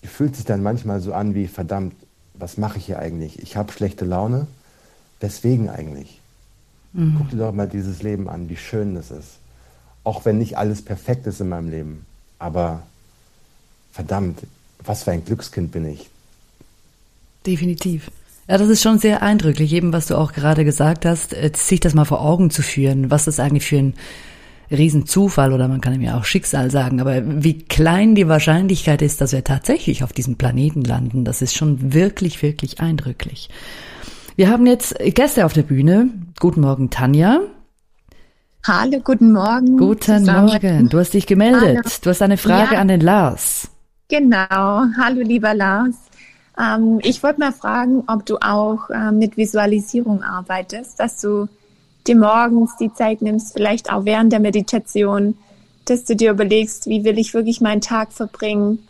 die fühlt sich dann manchmal so an wie, verdammt, was mache ich hier eigentlich? Ich habe schlechte Laune. Weswegen eigentlich? Mhm. Guck dir doch mal dieses Leben an, wie schön das ist. Auch wenn nicht alles perfekt ist in meinem Leben. Aber verdammt, was für ein Glückskind bin ich. Definitiv. Ja, das ist schon sehr eindrücklich, eben was du auch gerade gesagt hast, äh, sich das mal vor Augen zu führen, was das eigentlich für ein Riesenzufall oder man kann ihm ja auch Schicksal sagen, aber wie klein die Wahrscheinlichkeit ist, dass wir tatsächlich auf diesem Planeten landen, das ist schon wirklich, wirklich eindrücklich. Wir haben jetzt Gäste auf der Bühne. Guten Morgen, Tanja. Hallo, guten Morgen. Guten zusammen. Morgen. Du hast dich gemeldet. Hallo. Du hast eine Frage ja. an den Lars. Genau. Hallo, lieber Lars. Ähm, ich wollte mal fragen, ob du auch ähm, mit Visualisierung arbeitest, dass du dir morgens die Zeit nimmst, vielleicht auch während der Meditation, dass du dir überlegst, wie will ich wirklich meinen Tag verbringen,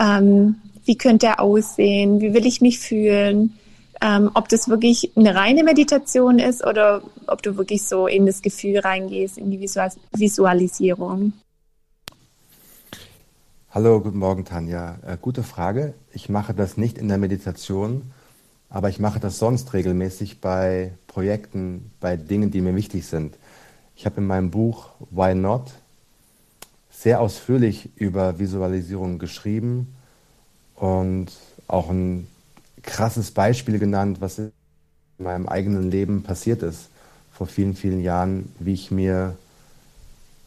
ähm, wie könnte er aussehen, wie will ich mich fühlen, ähm, ob das wirklich eine reine Meditation ist oder ob du wirklich so in das Gefühl reingehst, in die Visualisierung. Hallo, guten Morgen, Tanja. Äh, gute Frage. Ich mache das nicht in der Meditation, aber ich mache das sonst regelmäßig bei Projekten, bei Dingen, die mir wichtig sind. Ich habe in meinem Buch Why Not sehr ausführlich über Visualisierung geschrieben und auch ein krasses Beispiel genannt, was in meinem eigenen Leben passiert ist vor vielen, vielen Jahren, wie ich mir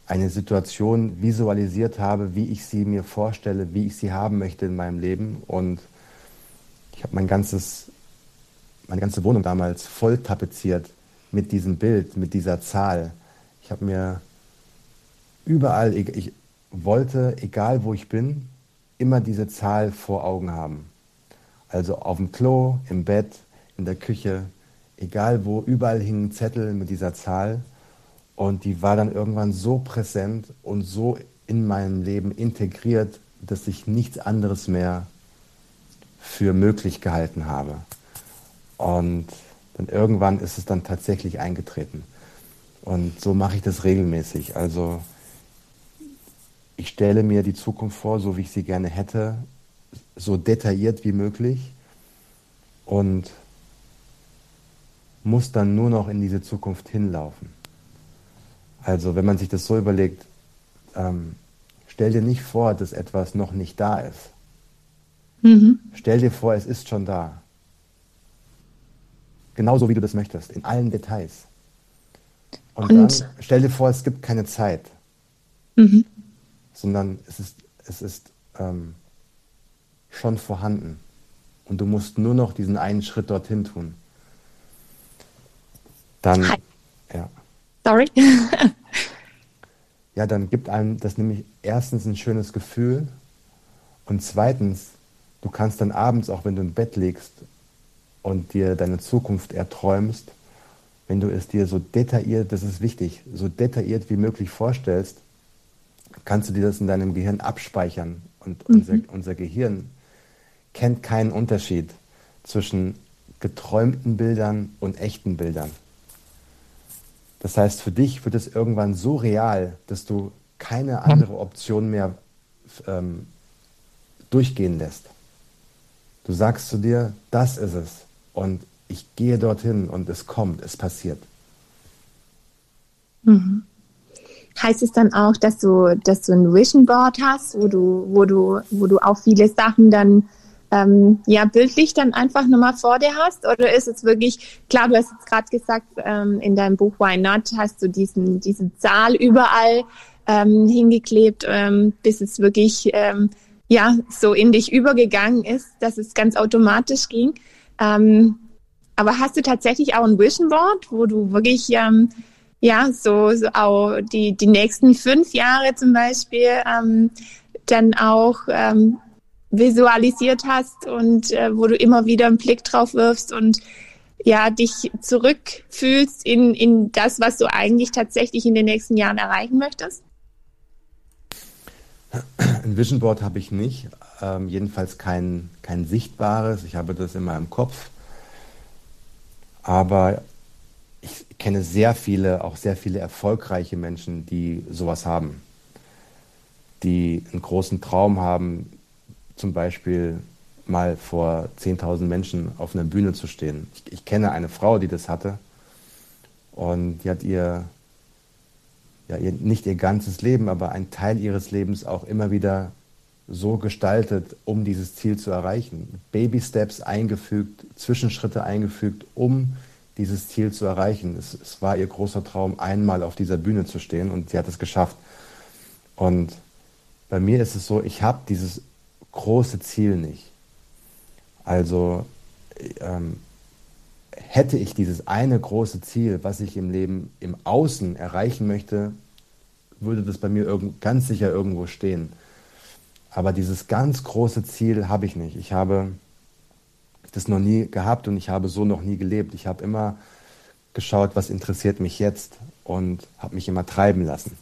eine Situation visualisiert habe, wie ich sie mir vorstelle, wie ich sie haben möchte in meinem Leben. Und ich habe mein ganzes, meine ganze Wohnung damals voll tapeziert mit diesem Bild, mit dieser Zahl. Ich habe mir überall, ich wollte, egal wo ich bin, immer diese Zahl vor Augen haben. Also auf dem Klo, im Bett, in der Küche, egal wo, überall hingen Zettel mit dieser Zahl. Und die war dann irgendwann so präsent und so in meinem Leben integriert, dass ich nichts anderes mehr für möglich gehalten habe. Und dann irgendwann ist es dann tatsächlich eingetreten. Und so mache ich das regelmäßig. Also ich stelle mir die Zukunft vor, so wie ich sie gerne hätte, so detailliert wie möglich und muss dann nur noch in diese Zukunft hinlaufen. Also wenn man sich das so überlegt, ähm, stell dir nicht vor, dass etwas noch nicht da ist. Mhm. Stell dir vor, es ist schon da. Genauso wie du das möchtest, in allen Details. Und, und dann stell dir vor, es gibt keine Zeit, mhm. sondern es ist, es ist ähm, schon vorhanden. Und du musst nur noch diesen einen Schritt dorthin tun. Dann, Hi. ja. Sorry. ja, dann gibt einem das nämlich erstens ein schönes Gefühl und zweitens, du kannst dann abends, auch wenn du im Bett liegst und dir deine Zukunft erträumst, wenn du es dir so detailliert, das ist wichtig, so detailliert wie möglich vorstellst, kannst du dir das in deinem Gehirn abspeichern. Und mhm. unser, unser Gehirn kennt keinen Unterschied zwischen geträumten Bildern und echten Bildern. Das heißt, für dich wird es irgendwann so real, dass du keine andere Option mehr ähm, durchgehen lässt. Du sagst zu dir, das ist es. Und ich gehe dorthin und es kommt, es passiert. Mhm. Heißt es dann auch, dass du, dass du ein Vision Board hast, wo du, wo du, wo du auch viele Sachen dann ähm, ja bildlich dann einfach nochmal vor dir hast? Oder ist es wirklich, klar, du hast jetzt gerade gesagt, ähm, in deinem Buch Why Not hast du diesen, diese Zahl überall ähm, hingeklebt, ähm, bis es wirklich ähm, ja so in dich übergegangen ist, dass es ganz automatisch ging. Ähm, aber hast du tatsächlich auch ein Vision Board, wo du wirklich ähm, ja so, so auch die die nächsten fünf Jahre zum Beispiel ähm, dann auch ähm, visualisiert hast und äh, wo du immer wieder einen Blick drauf wirfst und ja, dich zurückfühlst in, in das, was du eigentlich tatsächlich in den nächsten Jahren erreichen möchtest? Ein Vision Board habe ich nicht, ähm, jedenfalls kein, kein sichtbares. Ich habe das in meinem Kopf. Aber ich kenne sehr viele, auch sehr viele erfolgreiche Menschen, die sowas haben. Die einen großen Traum haben, zum Beispiel mal vor 10.000 Menschen auf einer Bühne zu stehen. Ich, ich, kenne eine Frau, die das hatte und die hat ihr, ja, ihr, nicht ihr ganzes Leben, aber einen Teil ihres Lebens auch immer wieder so gestaltet, um dieses Ziel zu erreichen. Baby Steps eingefügt, Zwischenschritte eingefügt, um dieses Ziel zu erreichen. Es, es war ihr großer Traum, einmal auf dieser Bühne zu stehen und sie hat es geschafft. Und bei mir ist es so, ich habe dieses große Ziel nicht. Also ähm, hätte ich dieses eine große Ziel, was ich im Leben im Außen erreichen möchte, würde das bei mir ganz sicher irgendwo stehen. Aber dieses ganz große Ziel habe ich nicht. Ich habe das noch nie gehabt und ich habe so noch nie gelebt. Ich habe immer geschaut, was interessiert mich jetzt und habe mich immer treiben lassen.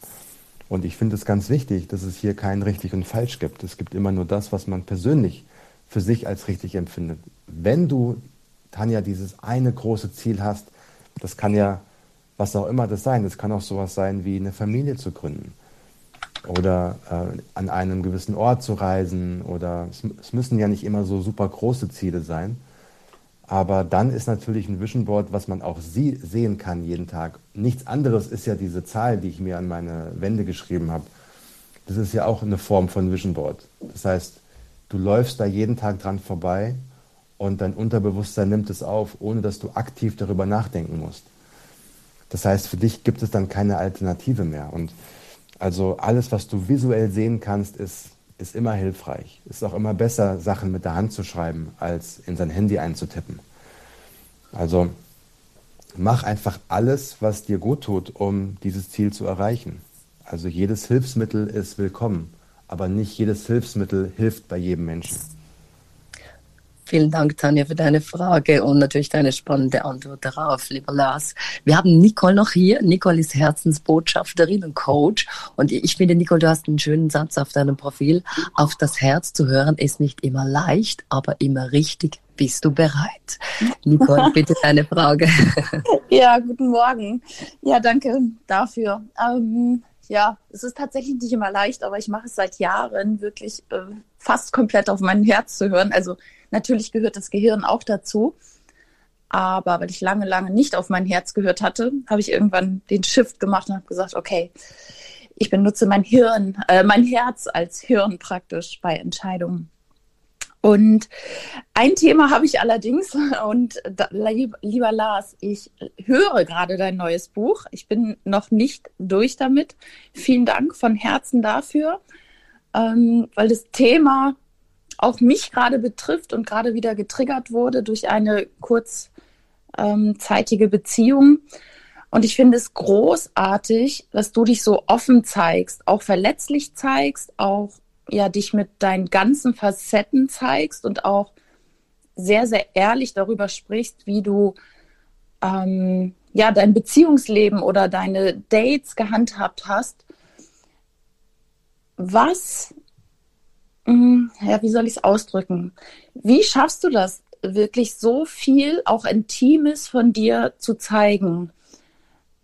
Und ich finde es ganz wichtig, dass es hier kein richtig und falsch gibt. Es gibt immer nur das, was man persönlich für sich als richtig empfindet. Wenn du Tanja dieses eine große Ziel hast, das kann ja was auch immer das sein. Das kann auch sowas sein wie eine Familie zu gründen oder äh, an einem gewissen Ort zu reisen oder es, es, müssen ja nicht immer so super große Ziele sein. Aber dann ist natürlich ein Vision Board, was man auch sie sehen kann jeden Tag. Nichts anderes ist ja diese Zahl, die ich mir an meine Wände geschrieben habe. Das ist ja auch eine Form von Vision Board. Das heißt, du läufst da jeden Tag dran vorbei und dein Unterbewusstsein nimmt es auf, ohne dass du aktiv darüber nachdenken musst. Das heißt, für dich gibt es dann keine Alternative mehr. Und also alles, was du visuell sehen kannst, ist, ist immer hilfreich. Ist auch immer besser, Sachen mit der Hand zu schreiben, als in sein Handy einzutippen. Also mach einfach alles, was dir gut tut, um dieses Ziel zu erreichen. Also jedes Hilfsmittel ist willkommen, aber nicht jedes Hilfsmittel hilft bei jedem Menschen. Vielen Dank, Tanja, für deine Frage und natürlich deine spannende Antwort darauf, lieber Lars. Wir haben Nicole noch hier. Nicole ist Herzensbotschafterin und Coach. Und ich finde, Nicole, du hast einen schönen Satz auf deinem Profil. Auf das Herz zu hören ist nicht immer leicht, aber immer richtig. Bist du bereit? Nicole, bitte deine Frage. Ja, guten Morgen. Ja, danke dafür. Ähm, ja, es ist tatsächlich nicht immer leicht, aber ich mache es seit Jahren wirklich äh, fast komplett auf mein Herz zu hören. Also Natürlich gehört das Gehirn auch dazu. Aber weil ich lange, lange nicht auf mein Herz gehört hatte, habe ich irgendwann den Shift gemacht und habe gesagt, okay, ich benutze mein Hirn, äh, mein Herz als Hirn praktisch bei Entscheidungen. Und ein Thema habe ich allerdings, und da, lieber Lars, ich höre gerade dein neues Buch. Ich bin noch nicht durch damit. Vielen Dank von Herzen dafür, ähm, weil das Thema auch mich gerade betrifft und gerade wieder getriggert wurde durch eine kurzzeitige Beziehung. Und ich finde es großartig, dass du dich so offen zeigst, auch verletzlich zeigst, auch ja dich mit deinen ganzen Facetten zeigst und auch sehr, sehr ehrlich darüber sprichst, wie du ähm, ja dein Beziehungsleben oder deine Dates gehandhabt hast. Was ja, wie soll ich es ausdrücken? Wie schaffst du das, wirklich so viel auch Intimes von dir zu zeigen?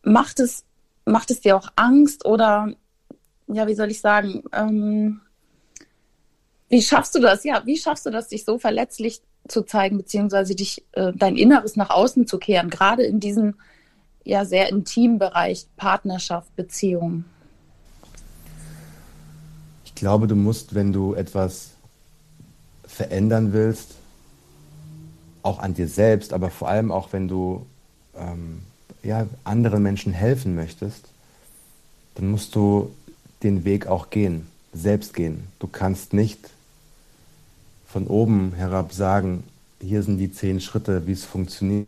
Macht es, macht es dir auch Angst oder, ja, wie soll ich sagen, ähm, wie schaffst du das? Ja, wie schaffst du das, dich so verletzlich zu zeigen, beziehungsweise dich, äh, dein Inneres nach außen zu kehren, gerade in diesem ja sehr intimen Bereich Partnerschaft, Beziehung? Glaube, du musst, wenn du etwas verändern willst, auch an dir selbst, aber vor allem auch, wenn du ähm, ja, anderen Menschen helfen möchtest, dann musst du den Weg auch gehen, selbst gehen. Du kannst nicht von oben herab sagen, hier sind die zehn Schritte, wie es funktioniert,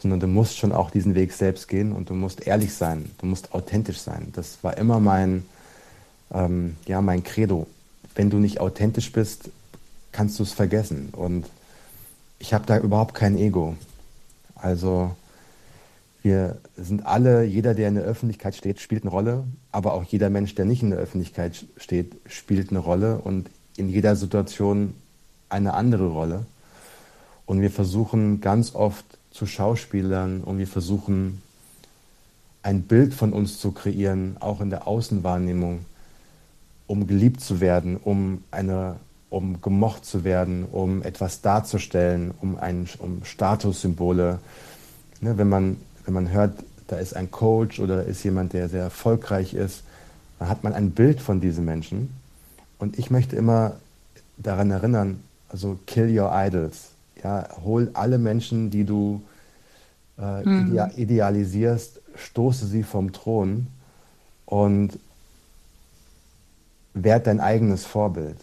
sondern du musst schon auch diesen Weg selbst gehen und du musst ehrlich sein, du musst authentisch sein. Das war immer mein, ähm, ja, mein Credo. Wenn du nicht authentisch bist, kannst du es vergessen. Und ich habe da überhaupt kein Ego. Also wir sind alle, jeder, der in der Öffentlichkeit steht, spielt eine Rolle, aber auch jeder Mensch, der nicht in der Öffentlichkeit steht, spielt eine Rolle und in jeder Situation eine andere Rolle. Und wir versuchen ganz oft zu Schauspielern und wir versuchen ein Bild von uns zu kreieren, auch in der Außenwahrnehmung um geliebt zu werden, um eine, um gemocht zu werden, um etwas darzustellen, um ein, um Statussymbole. Ne, wenn man, wenn man hört, da ist ein Coach oder da ist jemand, der sehr erfolgreich ist, dann hat man ein Bild von diesem Menschen. Und ich möchte immer daran erinnern, also kill your idols. Ja, hol alle Menschen, die du äh, mhm. idealisierst, stoße sie vom Thron und werd dein eigenes Vorbild.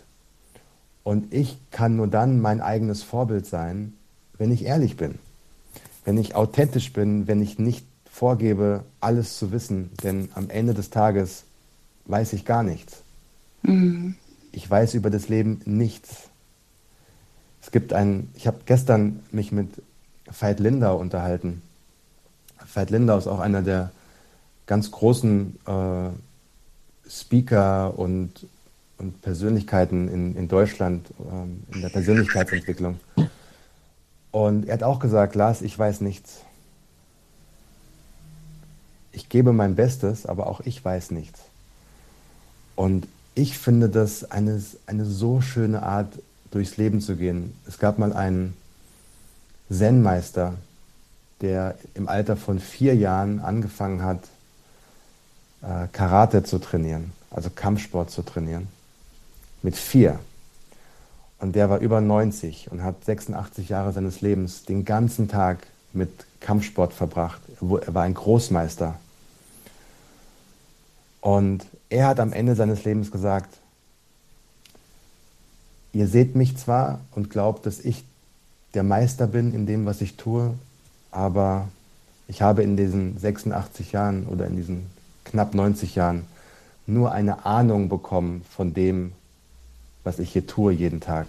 Und ich kann nur dann mein eigenes Vorbild sein, wenn ich ehrlich bin, wenn ich authentisch bin, wenn ich nicht vorgebe, alles zu wissen, denn am Ende des Tages weiß ich gar nichts. Mhm. Ich weiß über das Leben nichts. Es gibt ein, ich habe gestern mich mit Veit Lindau unterhalten. Veit Lindau ist auch einer der ganz großen äh, Speaker und, und Persönlichkeiten in, in Deutschland ähm, in der Persönlichkeitsentwicklung. Und er hat auch gesagt, Lars, ich weiß nichts. Ich gebe mein Bestes, aber auch ich weiß nichts. Und ich finde das eine, eine so schöne Art, durchs Leben zu gehen. Es gab mal einen Zen-Meister, der im Alter von vier Jahren angefangen hat, Karate zu trainieren, also Kampfsport zu trainieren. Mit vier. Und der war über 90 und hat 86 Jahre seines Lebens den ganzen Tag mit Kampfsport verbracht. Er war ein Großmeister. Und er hat am Ende seines Lebens gesagt, ihr seht mich zwar und glaubt, dass ich der Meister bin in dem, was ich tue, aber ich habe in diesen 86 Jahren oder in diesen knapp 90 Jahren nur eine Ahnung bekommen von dem, was ich hier tue jeden Tag.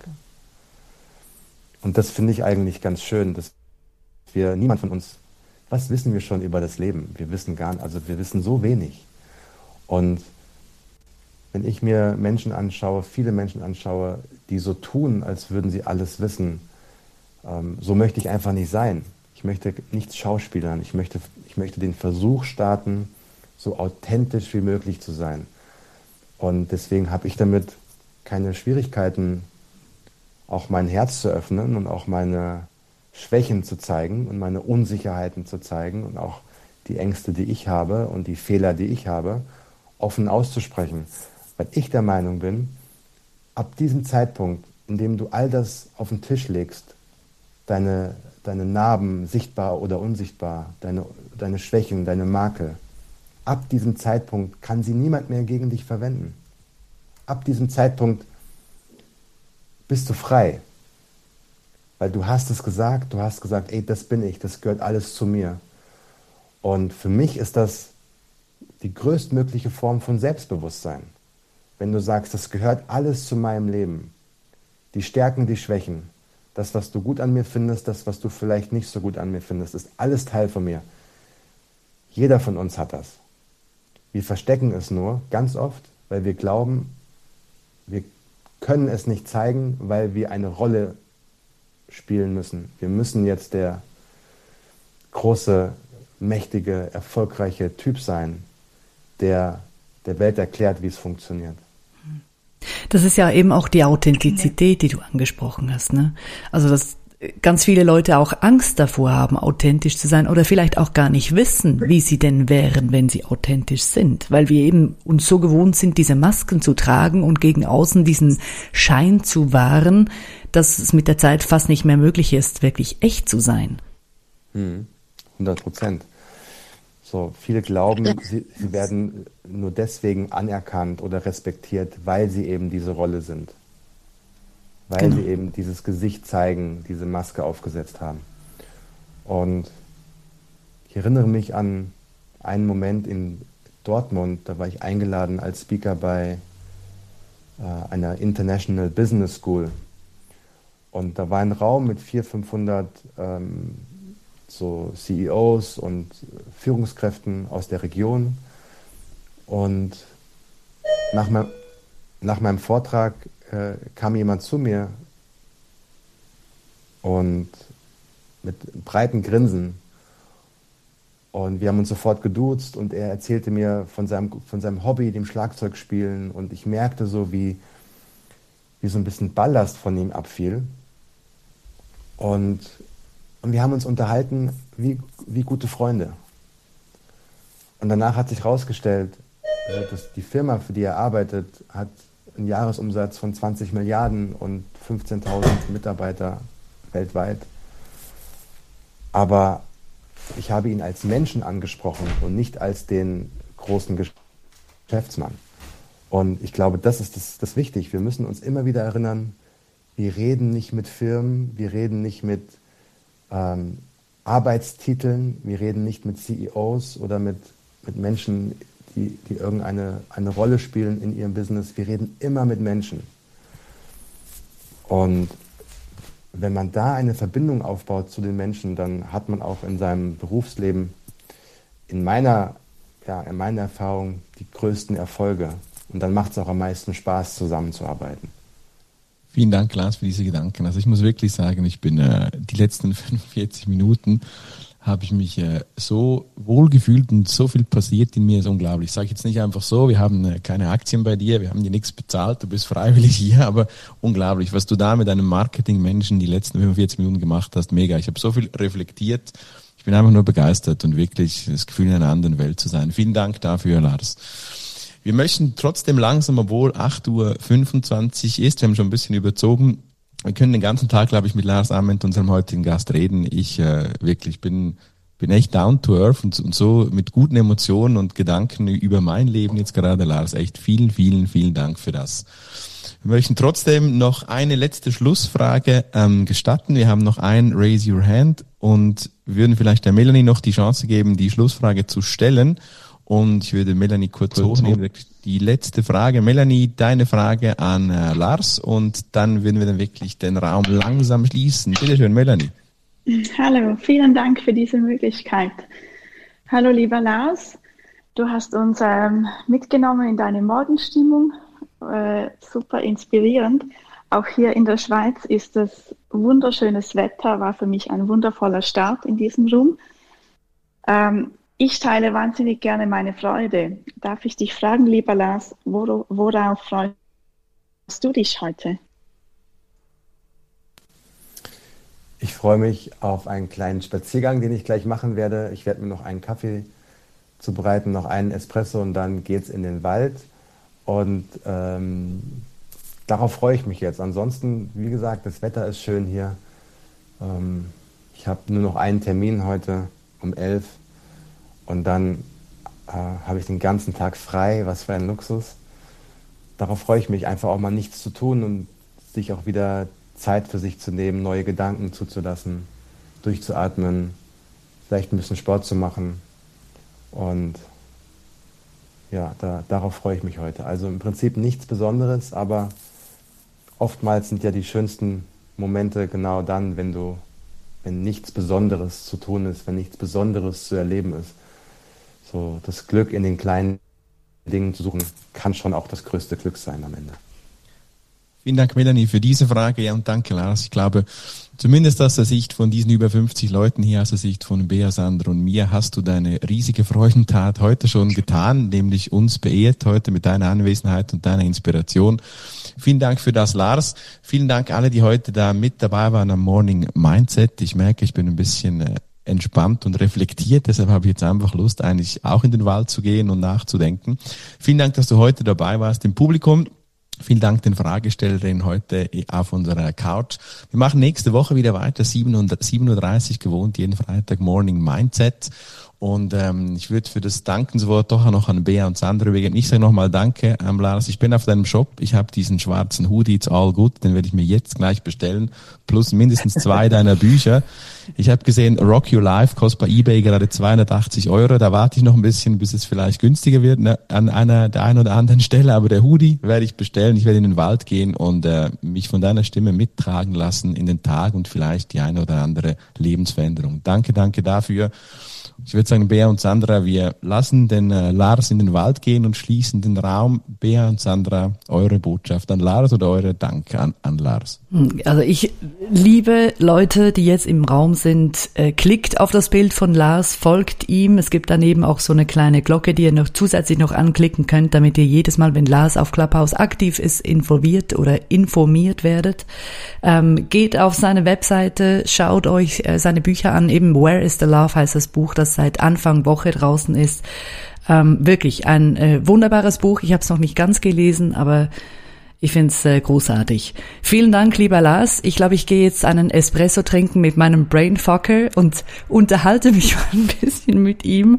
Und das finde ich eigentlich ganz schön, dass wir, niemand von uns, was wissen wir schon über das Leben? Wir wissen gar nicht, also wir wissen so wenig. Und wenn ich mir Menschen anschaue, viele Menschen anschaue, die so tun, als würden sie alles wissen, ähm, so möchte ich einfach nicht sein. Ich möchte nichts schauspielern. Ich möchte, ich möchte den Versuch starten, so authentisch wie möglich zu sein. Und deswegen habe ich damit keine Schwierigkeiten, auch mein Herz zu öffnen und auch meine Schwächen zu zeigen und meine Unsicherheiten zu zeigen und auch die Ängste, die ich habe und die Fehler, die ich habe, offen auszusprechen. Weil ich der Meinung bin, ab diesem Zeitpunkt, in dem du all das auf den Tisch legst, deine, deine Narben sichtbar oder unsichtbar, deine, deine Schwächen, deine Makel, ab diesem Zeitpunkt kann sie niemand mehr gegen dich verwenden. Ab diesem Zeitpunkt bist du frei. Weil du hast es gesagt, du hast gesagt, ey, das bin ich, das gehört alles zu mir. Und für mich ist das die größtmögliche Form von Selbstbewusstsein. Wenn du sagst, das gehört alles zu meinem Leben. Die Stärken, die Schwächen, das, was du gut an mir findest, das, was du vielleicht nicht so gut an mir findest, ist alles Teil von mir. Jeder von uns hat das. Wir verstecken es nur ganz oft, weil wir glauben, wir können es nicht zeigen, weil wir eine Rolle spielen müssen. Wir müssen jetzt der große, mächtige, erfolgreiche Typ sein, der der Welt erklärt, wie es funktioniert. Das ist ja eben auch die Authentizität, die du angesprochen hast. Ne? Also dass ganz viele Leute auch Angst davor haben, authentisch zu sein oder vielleicht auch gar nicht wissen, wie sie denn wären, wenn sie authentisch sind, weil wir eben uns so gewohnt sind, diese Masken zu tragen und gegen außen diesen Schein zu wahren, dass es mit der Zeit fast nicht mehr möglich ist, wirklich echt zu sein. 100 hm, Prozent. So, viele glauben, sie, sie werden nur deswegen anerkannt oder respektiert, weil sie eben diese Rolle sind. Weil genau. sie eben dieses Gesicht zeigen, diese Maske aufgesetzt haben. Und ich erinnere mich an einen Moment in Dortmund, da war ich eingeladen als Speaker bei äh, einer International Business School. Und da war ein Raum mit 400, 500 ähm, so CEOs und Führungskräften aus der Region. Und nach, mein, nach meinem Vortrag äh, kam jemand zu mir und mit breiten Grinsen. Und wir haben uns sofort geduzt und er erzählte mir von seinem, von seinem Hobby, dem Schlagzeugspielen. Und ich merkte so, wie, wie so ein bisschen Ballast von ihm abfiel. Und und wir haben uns unterhalten wie, wie gute Freunde. Und danach hat sich herausgestellt, also dass die Firma, für die er arbeitet, hat einen Jahresumsatz von 20 Milliarden und 15.000 Mitarbeiter weltweit. Aber ich habe ihn als Menschen angesprochen und nicht als den großen Geschäftsmann. Und ich glaube, das ist das, das wichtig. Wir müssen uns immer wieder erinnern, wir reden nicht mit Firmen, wir reden nicht mit ähm, Arbeitstiteln. Wir reden nicht mit CEOs oder mit, mit Menschen, die, die irgendeine eine Rolle spielen in ihrem Business. Wir reden immer mit Menschen. Und wenn man da eine Verbindung aufbaut zu den Menschen, dann hat man auch in seinem Berufsleben, in meiner, ja, in meiner Erfahrung, die größten Erfolge. Und dann macht es auch am meisten Spaß, zusammenzuarbeiten. Vielen Dank, Lars, für diese Gedanken. Also ich muss wirklich sagen, ich bin äh, die letzten 45 Minuten habe ich mich äh, so wohl gefühlt und so viel passiert in mir, ist unglaublich. Ich sage jetzt nicht einfach so, wir haben äh, keine Aktien bei dir, wir haben dir nichts bezahlt, du bist freiwillig hier, aber unglaublich, was du da mit einem Marketingmenschen die letzten 45 Minuten gemacht hast, mega. Ich habe so viel reflektiert, ich bin einfach nur begeistert und wirklich das Gefühl, in einer anderen Welt zu sein. Vielen Dank dafür, Lars. Wir möchten trotzdem langsam, obwohl 8.25 Uhr ist, wir haben schon ein bisschen überzogen, wir können den ganzen Tag, glaube ich, mit Lars Ament, unserem heutigen Gast, reden. Ich äh, wirklich bin bin echt down to earth und, und so mit guten Emotionen und Gedanken über mein Leben jetzt gerade, Lars. Echt vielen, vielen, vielen Dank für das. Wir möchten trotzdem noch eine letzte Schlussfrage ähm, gestatten. Wir haben noch ein Raise Your Hand und würden vielleicht der Melanie noch die Chance geben, die Schlussfrage zu stellen. Und ich würde Melanie kurz, kurz hochnehmen. Die letzte Frage. Melanie, deine Frage an äh, Lars und dann würden wir dann wirklich den Raum langsam schließen. Bitte schön, Melanie. Hallo, vielen Dank für diese Möglichkeit. Hallo, lieber Lars. Du hast uns ähm, mitgenommen in deine Morgenstimmung. Äh, super inspirierend. Auch hier in der Schweiz ist es wunderschönes Wetter, war für mich ein wundervoller Start in diesem Room. Ähm, ich teile wahnsinnig gerne meine Freude. Darf ich dich fragen, lieber Lars, worauf freust du dich heute? Ich freue mich auf einen kleinen Spaziergang, den ich gleich machen werde. Ich werde mir noch einen Kaffee zubereiten, noch einen Espresso und dann geht es in den Wald. Und ähm, darauf freue ich mich jetzt. Ansonsten, wie gesagt, das Wetter ist schön hier. Ähm, ich habe nur noch einen Termin heute um elf und dann äh, habe ich den ganzen Tag frei, was für ein Luxus. Darauf freue ich mich, einfach auch mal nichts zu tun und sich auch wieder Zeit für sich zu nehmen, neue Gedanken zuzulassen, durchzuatmen, vielleicht ein bisschen Sport zu machen. Und ja, da, darauf freue ich mich heute. Also im Prinzip nichts Besonderes, aber oftmals sind ja die schönsten Momente genau dann, wenn du, wenn nichts Besonderes zu tun ist, wenn nichts Besonderes zu erleben ist so das Glück in den kleinen Dingen zu suchen, kann schon auch das größte Glück sein am Ende. Vielen Dank, Melanie, für diese Frage. Ja, und danke, Lars. Ich glaube, zumindest aus der Sicht von diesen über 50 Leuten hier, aus der Sicht von Bea, Sandra und mir, hast du deine riesige Freudentat heute schon getan, nämlich uns beehrt heute mit deiner Anwesenheit und deiner Inspiration. Vielen Dank für das, Lars. Vielen Dank alle, die heute da mit dabei waren am Morning Mindset. Ich merke, ich bin ein bisschen äh, entspannt und reflektiert. Deshalb habe ich jetzt einfach Lust, eigentlich auch in den Wald zu gehen und nachzudenken. Vielen Dank, dass du heute dabei warst im Publikum. Vielen Dank den Fragestellerinnen heute auf unserer Couch. Wir machen nächste Woche wieder weiter, 7.30 Uhr gewohnt, jeden Freitag Morning Mindset. Und ähm, ich würde für das Dankenswort doch auch noch an Bea und Sandra übergeben. Ich sage nochmal Danke, ähm, Lars. Ich bin auf deinem Shop. Ich habe diesen schwarzen Hoodie, it's all good. Den werde ich mir jetzt gleich bestellen. Plus mindestens zwei deiner Bücher. Ich habe gesehen, Rock Your Life kostet bei eBay gerade 280 Euro. Da warte ich noch ein bisschen, bis es vielleicht günstiger wird ne, an einer der einen oder anderen Stelle. Aber der Hoodie werde ich bestellen. Ich werde in den Wald gehen und äh, mich von deiner Stimme mittragen lassen in den Tag und vielleicht die eine oder andere Lebensveränderung. Danke, danke dafür. Ich würde sagen, Bea und Sandra, wir lassen den äh, Lars in den Wald gehen und schließen den Raum. Bea und Sandra, eure Botschaft an Lars oder eure Danke an, an Lars? Also ich liebe Leute, die jetzt im Raum sind. Äh, klickt auf das Bild von Lars, folgt ihm. Es gibt daneben auch so eine kleine Glocke, die ihr noch zusätzlich noch anklicken könnt, damit ihr jedes Mal, wenn Lars auf Clubhouse aktiv ist, informiert oder informiert werdet. Ähm, geht auf seine Webseite, schaut euch äh, seine Bücher an. Eben Where is the Love heißt das Buch, das seit Anfang Woche draußen ist. Ähm, wirklich ein äh, wunderbares Buch. Ich habe es noch nicht ganz gelesen, aber ich finde es äh, großartig. Vielen Dank, lieber Lars. Ich glaube, ich gehe jetzt einen Espresso trinken mit meinem Brainfucker und unterhalte mich ein bisschen mit ihm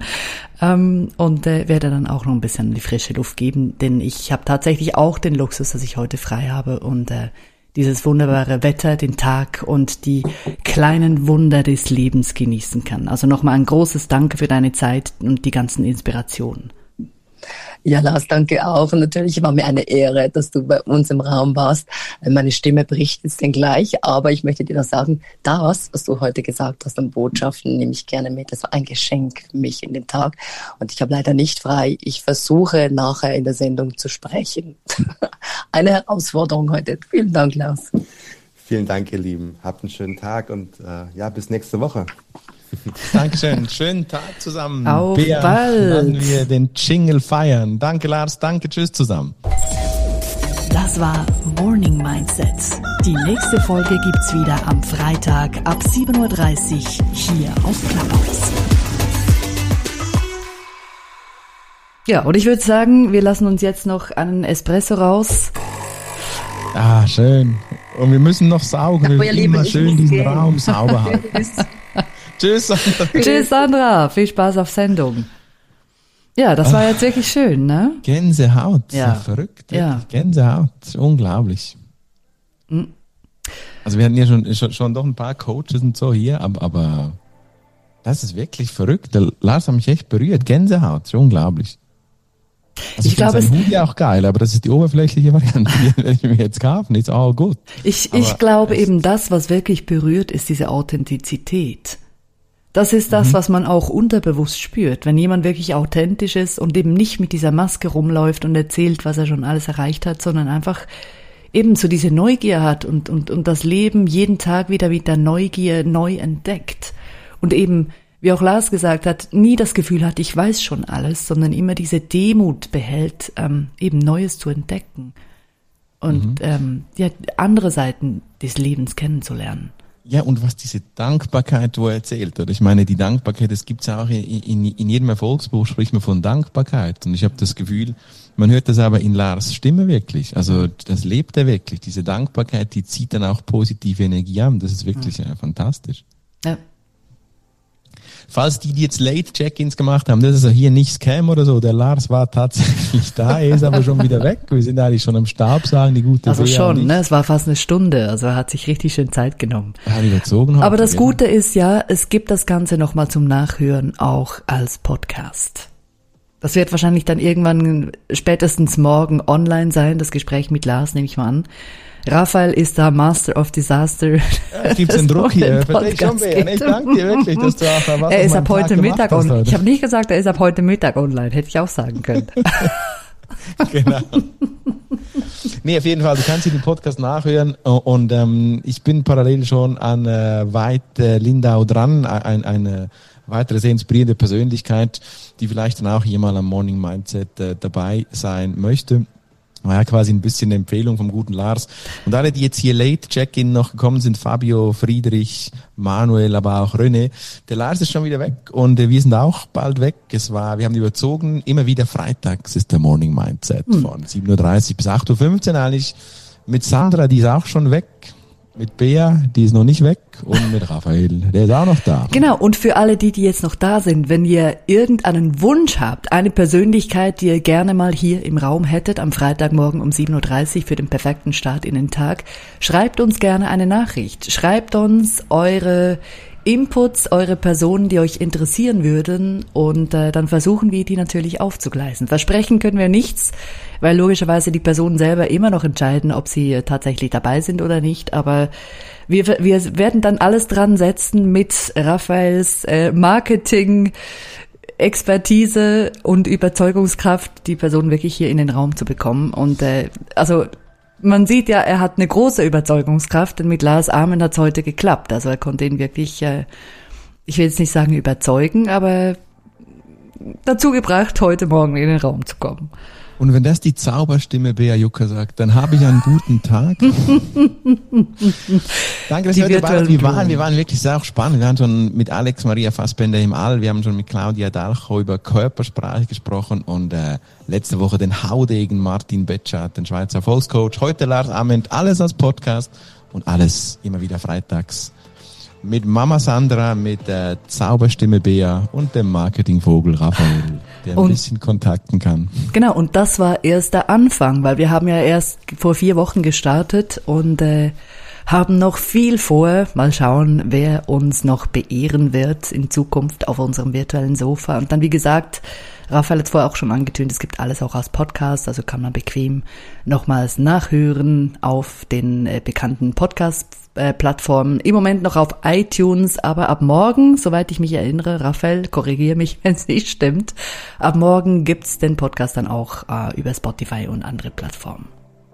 ähm, und äh, werde dann auch noch ein bisschen die frische Luft geben, denn ich habe tatsächlich auch den Luxus, dass ich heute frei habe und äh, dieses wunderbare Wetter, den Tag und die kleinen Wunder des Lebens genießen kann. Also nochmal ein großes Danke für deine Zeit und die ganzen Inspirationen. Ja, Lars, danke auch. Und natürlich war mir eine Ehre, dass du bei uns im Raum warst. Meine Stimme bricht jetzt denn gleich, aber ich möchte dir noch sagen, das, was du heute gesagt hast an Botschaften, nehme ich gerne mit. Das war ein Geschenk für mich in den Tag. Und ich habe leider nicht frei. Ich versuche nachher in der Sendung zu sprechen. eine Herausforderung heute. Vielen Dank, Lars. Vielen Dank, ihr Lieben. Habt einen schönen Tag und äh, ja, bis nächste Woche. Dankeschön. Schönen Tag zusammen. Auf Bea, bald. Wir den Jingle feiern. Danke, Lars. Danke. Tschüss zusammen. Das war Morning Mindset. Die nächste Folge gibt's wieder am Freitag ab 7.30 Uhr hier auf Clubhouse. Ja, und ich würde sagen, wir lassen uns jetzt noch einen Espresso raus. Ah, schön. Und wir müssen noch saugen. Ja, wir müssen immer schön diesen gehen. Raum sauber haben. Tschüss, Sandra. Tschüss, Sandra. Viel Spaß auf Sendung. Ja, das war Ach, jetzt wirklich schön, ne? Gänsehaut. Ja. Verrückt. Ja. Gänsehaut. Unglaublich. Mhm. Also wir hatten ja schon, schon, schon doch ein paar Coaches und so hier, aber, aber das ist wirklich verrückt. Der Lars hat mich echt berührt. Gänsehaut. Das ist unglaublich. Also ich, ich glaube, es ist auch geil, aber das ist die oberflächliche Variante, die ich mir jetzt kaufen. Ist all gut. Ich, ich glaube eben, das, was wirklich berührt, ist diese Authentizität. Das ist das, mhm. was man auch unterbewusst spürt. Wenn jemand wirklich authentisch ist und eben nicht mit dieser Maske rumläuft und erzählt, was er schon alles erreicht hat, sondern einfach eben so diese Neugier hat und, und, und das Leben jeden Tag wieder mit der Neugier neu entdeckt. Und eben, wie auch Lars gesagt hat, nie das Gefühl hat, ich weiß schon alles, sondern immer diese Demut behält, ähm, eben Neues zu entdecken und mhm. ähm, ja, andere Seiten des Lebens kennenzulernen. Ja, und was diese Dankbarkeit, wo er erzählt hat. Ich meine, die Dankbarkeit, das gibt's ja auch in, in, in jedem Erfolgsbuch, spricht man von Dankbarkeit. Und ich habe das Gefühl, man hört das aber in Lars Stimme wirklich. Also das lebt er wirklich. Diese Dankbarkeit, die zieht dann auch positive Energie an. Das ist wirklich ja, fantastisch. Ja. Falls die, die jetzt Late Check-ins gemacht haben, das ist ja hier nicht Scam oder so. Der Lars war tatsächlich da, er ist aber schon wieder weg. Wir sind eigentlich schon am Stab, sagen die gute Also Bea schon, ne? Es war fast eine Stunde, also er hat sich richtig schön Zeit genommen. Hat überzogen. Aber das Gute ist ja, es gibt das Ganze nochmal zum Nachhören auch als Podcast. Das wird wahrscheinlich dann irgendwann spätestens morgen online sein, das Gespräch mit Lars, nehme ich mal an. Raphael ist da Master of Disaster. Ja, Gibt es einen Druck hier? Verstehe schon, Bea. Ich danke dir wirklich, dass du auch was Er ist ab heute Tag Mittag online. Ich habe nicht gesagt, er ist ab heute Mittag online. Hätte ich auch sagen können. genau. Nee, auf jeden Fall, du kannst dir den Podcast nachhören und ähm, ich bin parallel schon an äh, Weit äh, Lindau dran, ein, eine weitere sehr inspirierende Persönlichkeit, die vielleicht dann auch hier mal am Morning Mindset äh, dabei sein möchte war ja quasi ein bisschen eine Empfehlung vom guten Lars. Und alle, die jetzt hier late Check-in noch gekommen sind, Fabio, Friedrich, Manuel, aber auch René. Der Lars ist schon wieder weg und wir sind auch bald weg. Es war, wir haben überzogen, immer wieder freitags ist der Morning Mindset hm. von 7.30 Uhr bis 8.15 Uhr eigentlich. Mit Sandra, die ist auch schon weg mit Bea, die ist noch nicht weg, und mit Raphael, der ist auch noch da. Genau, und für alle die, die jetzt noch da sind, wenn ihr irgendeinen Wunsch habt, eine Persönlichkeit, die ihr gerne mal hier im Raum hättet, am Freitagmorgen um 7.30 Uhr für den perfekten Start in den Tag, schreibt uns gerne eine Nachricht. Schreibt uns eure Inputs, eure Personen, die euch interessieren würden und äh, dann versuchen wir die natürlich aufzugleisen. Versprechen können wir nichts, weil logischerweise die Personen selber immer noch entscheiden, ob sie äh, tatsächlich dabei sind oder nicht, aber wir, wir werden dann alles dran setzen mit Raphaels äh, Marketing, Expertise und Überzeugungskraft, die Person wirklich hier in den Raum zu bekommen. Und äh, also man sieht ja, er hat eine große Überzeugungskraft, denn mit Lars Armen hat es heute geklappt. Also er konnte ihn wirklich, äh, ich will jetzt nicht sagen überzeugen, aber dazu gebracht, heute Morgen in den Raum zu kommen. Und wenn das die Zauberstimme Bea Jucker sagt, dann habe ich einen guten Tag. Danke, dass die wir dabei Wir waren, wir waren wirklich sehr spannend. Wir haben schon mit Alex Maria Fassbender im All, wir haben schon mit Claudia Dalcho über Körpersprache gesprochen und äh, letzte Woche den Haudegen Martin Betschat, den Schweizer Volkscoach. Heute Lars Ament, alles als Podcast und alles immer wieder freitags mit Mama Sandra, mit der Zauberstimme Bea und dem Marketingvogel Raphael, der ein und, bisschen kontakten kann. Genau, und das war erst der Anfang, weil wir haben ja erst vor vier Wochen gestartet und äh, haben noch viel vor. Mal schauen, wer uns noch beehren wird in Zukunft auf unserem virtuellen Sofa. Und dann, wie gesagt, Raphael hat es vorher auch schon angetönt, es gibt alles auch als Podcast, also kann man bequem nochmals nachhören auf den äh, bekannten Podcast-Plattformen. Im Moment noch auf iTunes, aber ab morgen, soweit ich mich erinnere, Raphael, korrigiere mich, wenn es nicht stimmt, ab morgen gibt's den Podcast dann auch äh, über Spotify und andere Plattformen.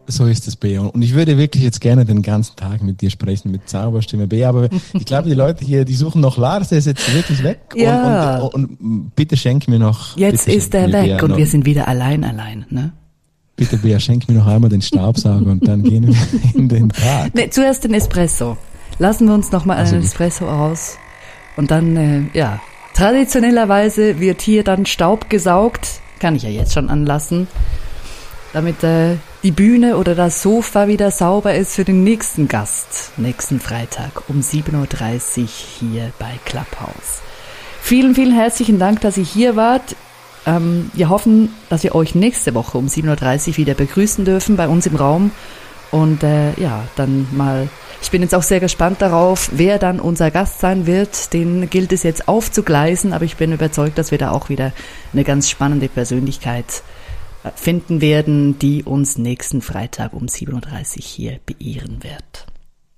So ist es, Bea. Und ich würde wirklich jetzt gerne den ganzen Tag mit dir sprechen, mit Zauberstimme, Bea. Aber ich glaube, die Leute hier, die suchen noch Lars, der ist jetzt wirklich weg. Ja. Und, und, und bitte schenk mir noch. Jetzt ist er weg und noch, wir sind wieder allein, allein, ne? Bitte, Bea, schenk mir noch einmal den Staubsauger und dann gehen wir in den Tag. Nee, zuerst den Espresso. Lassen wir uns noch mal also, einen Espresso aus. Und dann, äh, ja, traditionellerweise wird hier dann Staub gesaugt. Kann ich ja jetzt schon anlassen. Damit äh, die Bühne oder das Sofa wieder sauber ist für den nächsten Gast, nächsten Freitag um 7.30 Uhr hier bei Clubhouse. Vielen, vielen herzlichen Dank, dass ihr hier wart. Ähm, wir hoffen, dass wir euch nächste Woche um 7.30 Uhr wieder begrüßen dürfen bei uns im Raum. Und äh, ja, dann mal, ich bin jetzt auch sehr gespannt darauf, wer dann unser Gast sein wird. Den gilt es jetzt aufzugleisen, aber ich bin überzeugt, dass wir da auch wieder eine ganz spannende Persönlichkeit finden werden, die uns nächsten Freitag um 7.30 Uhr hier beehren wird.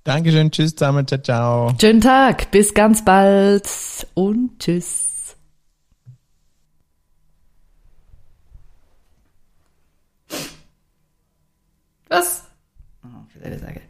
Dankeschön, tschüss zusammen, ciao, ciao. Schönen Tag, bis ganz bald und tschüss. Was? Oh, für deine Sage.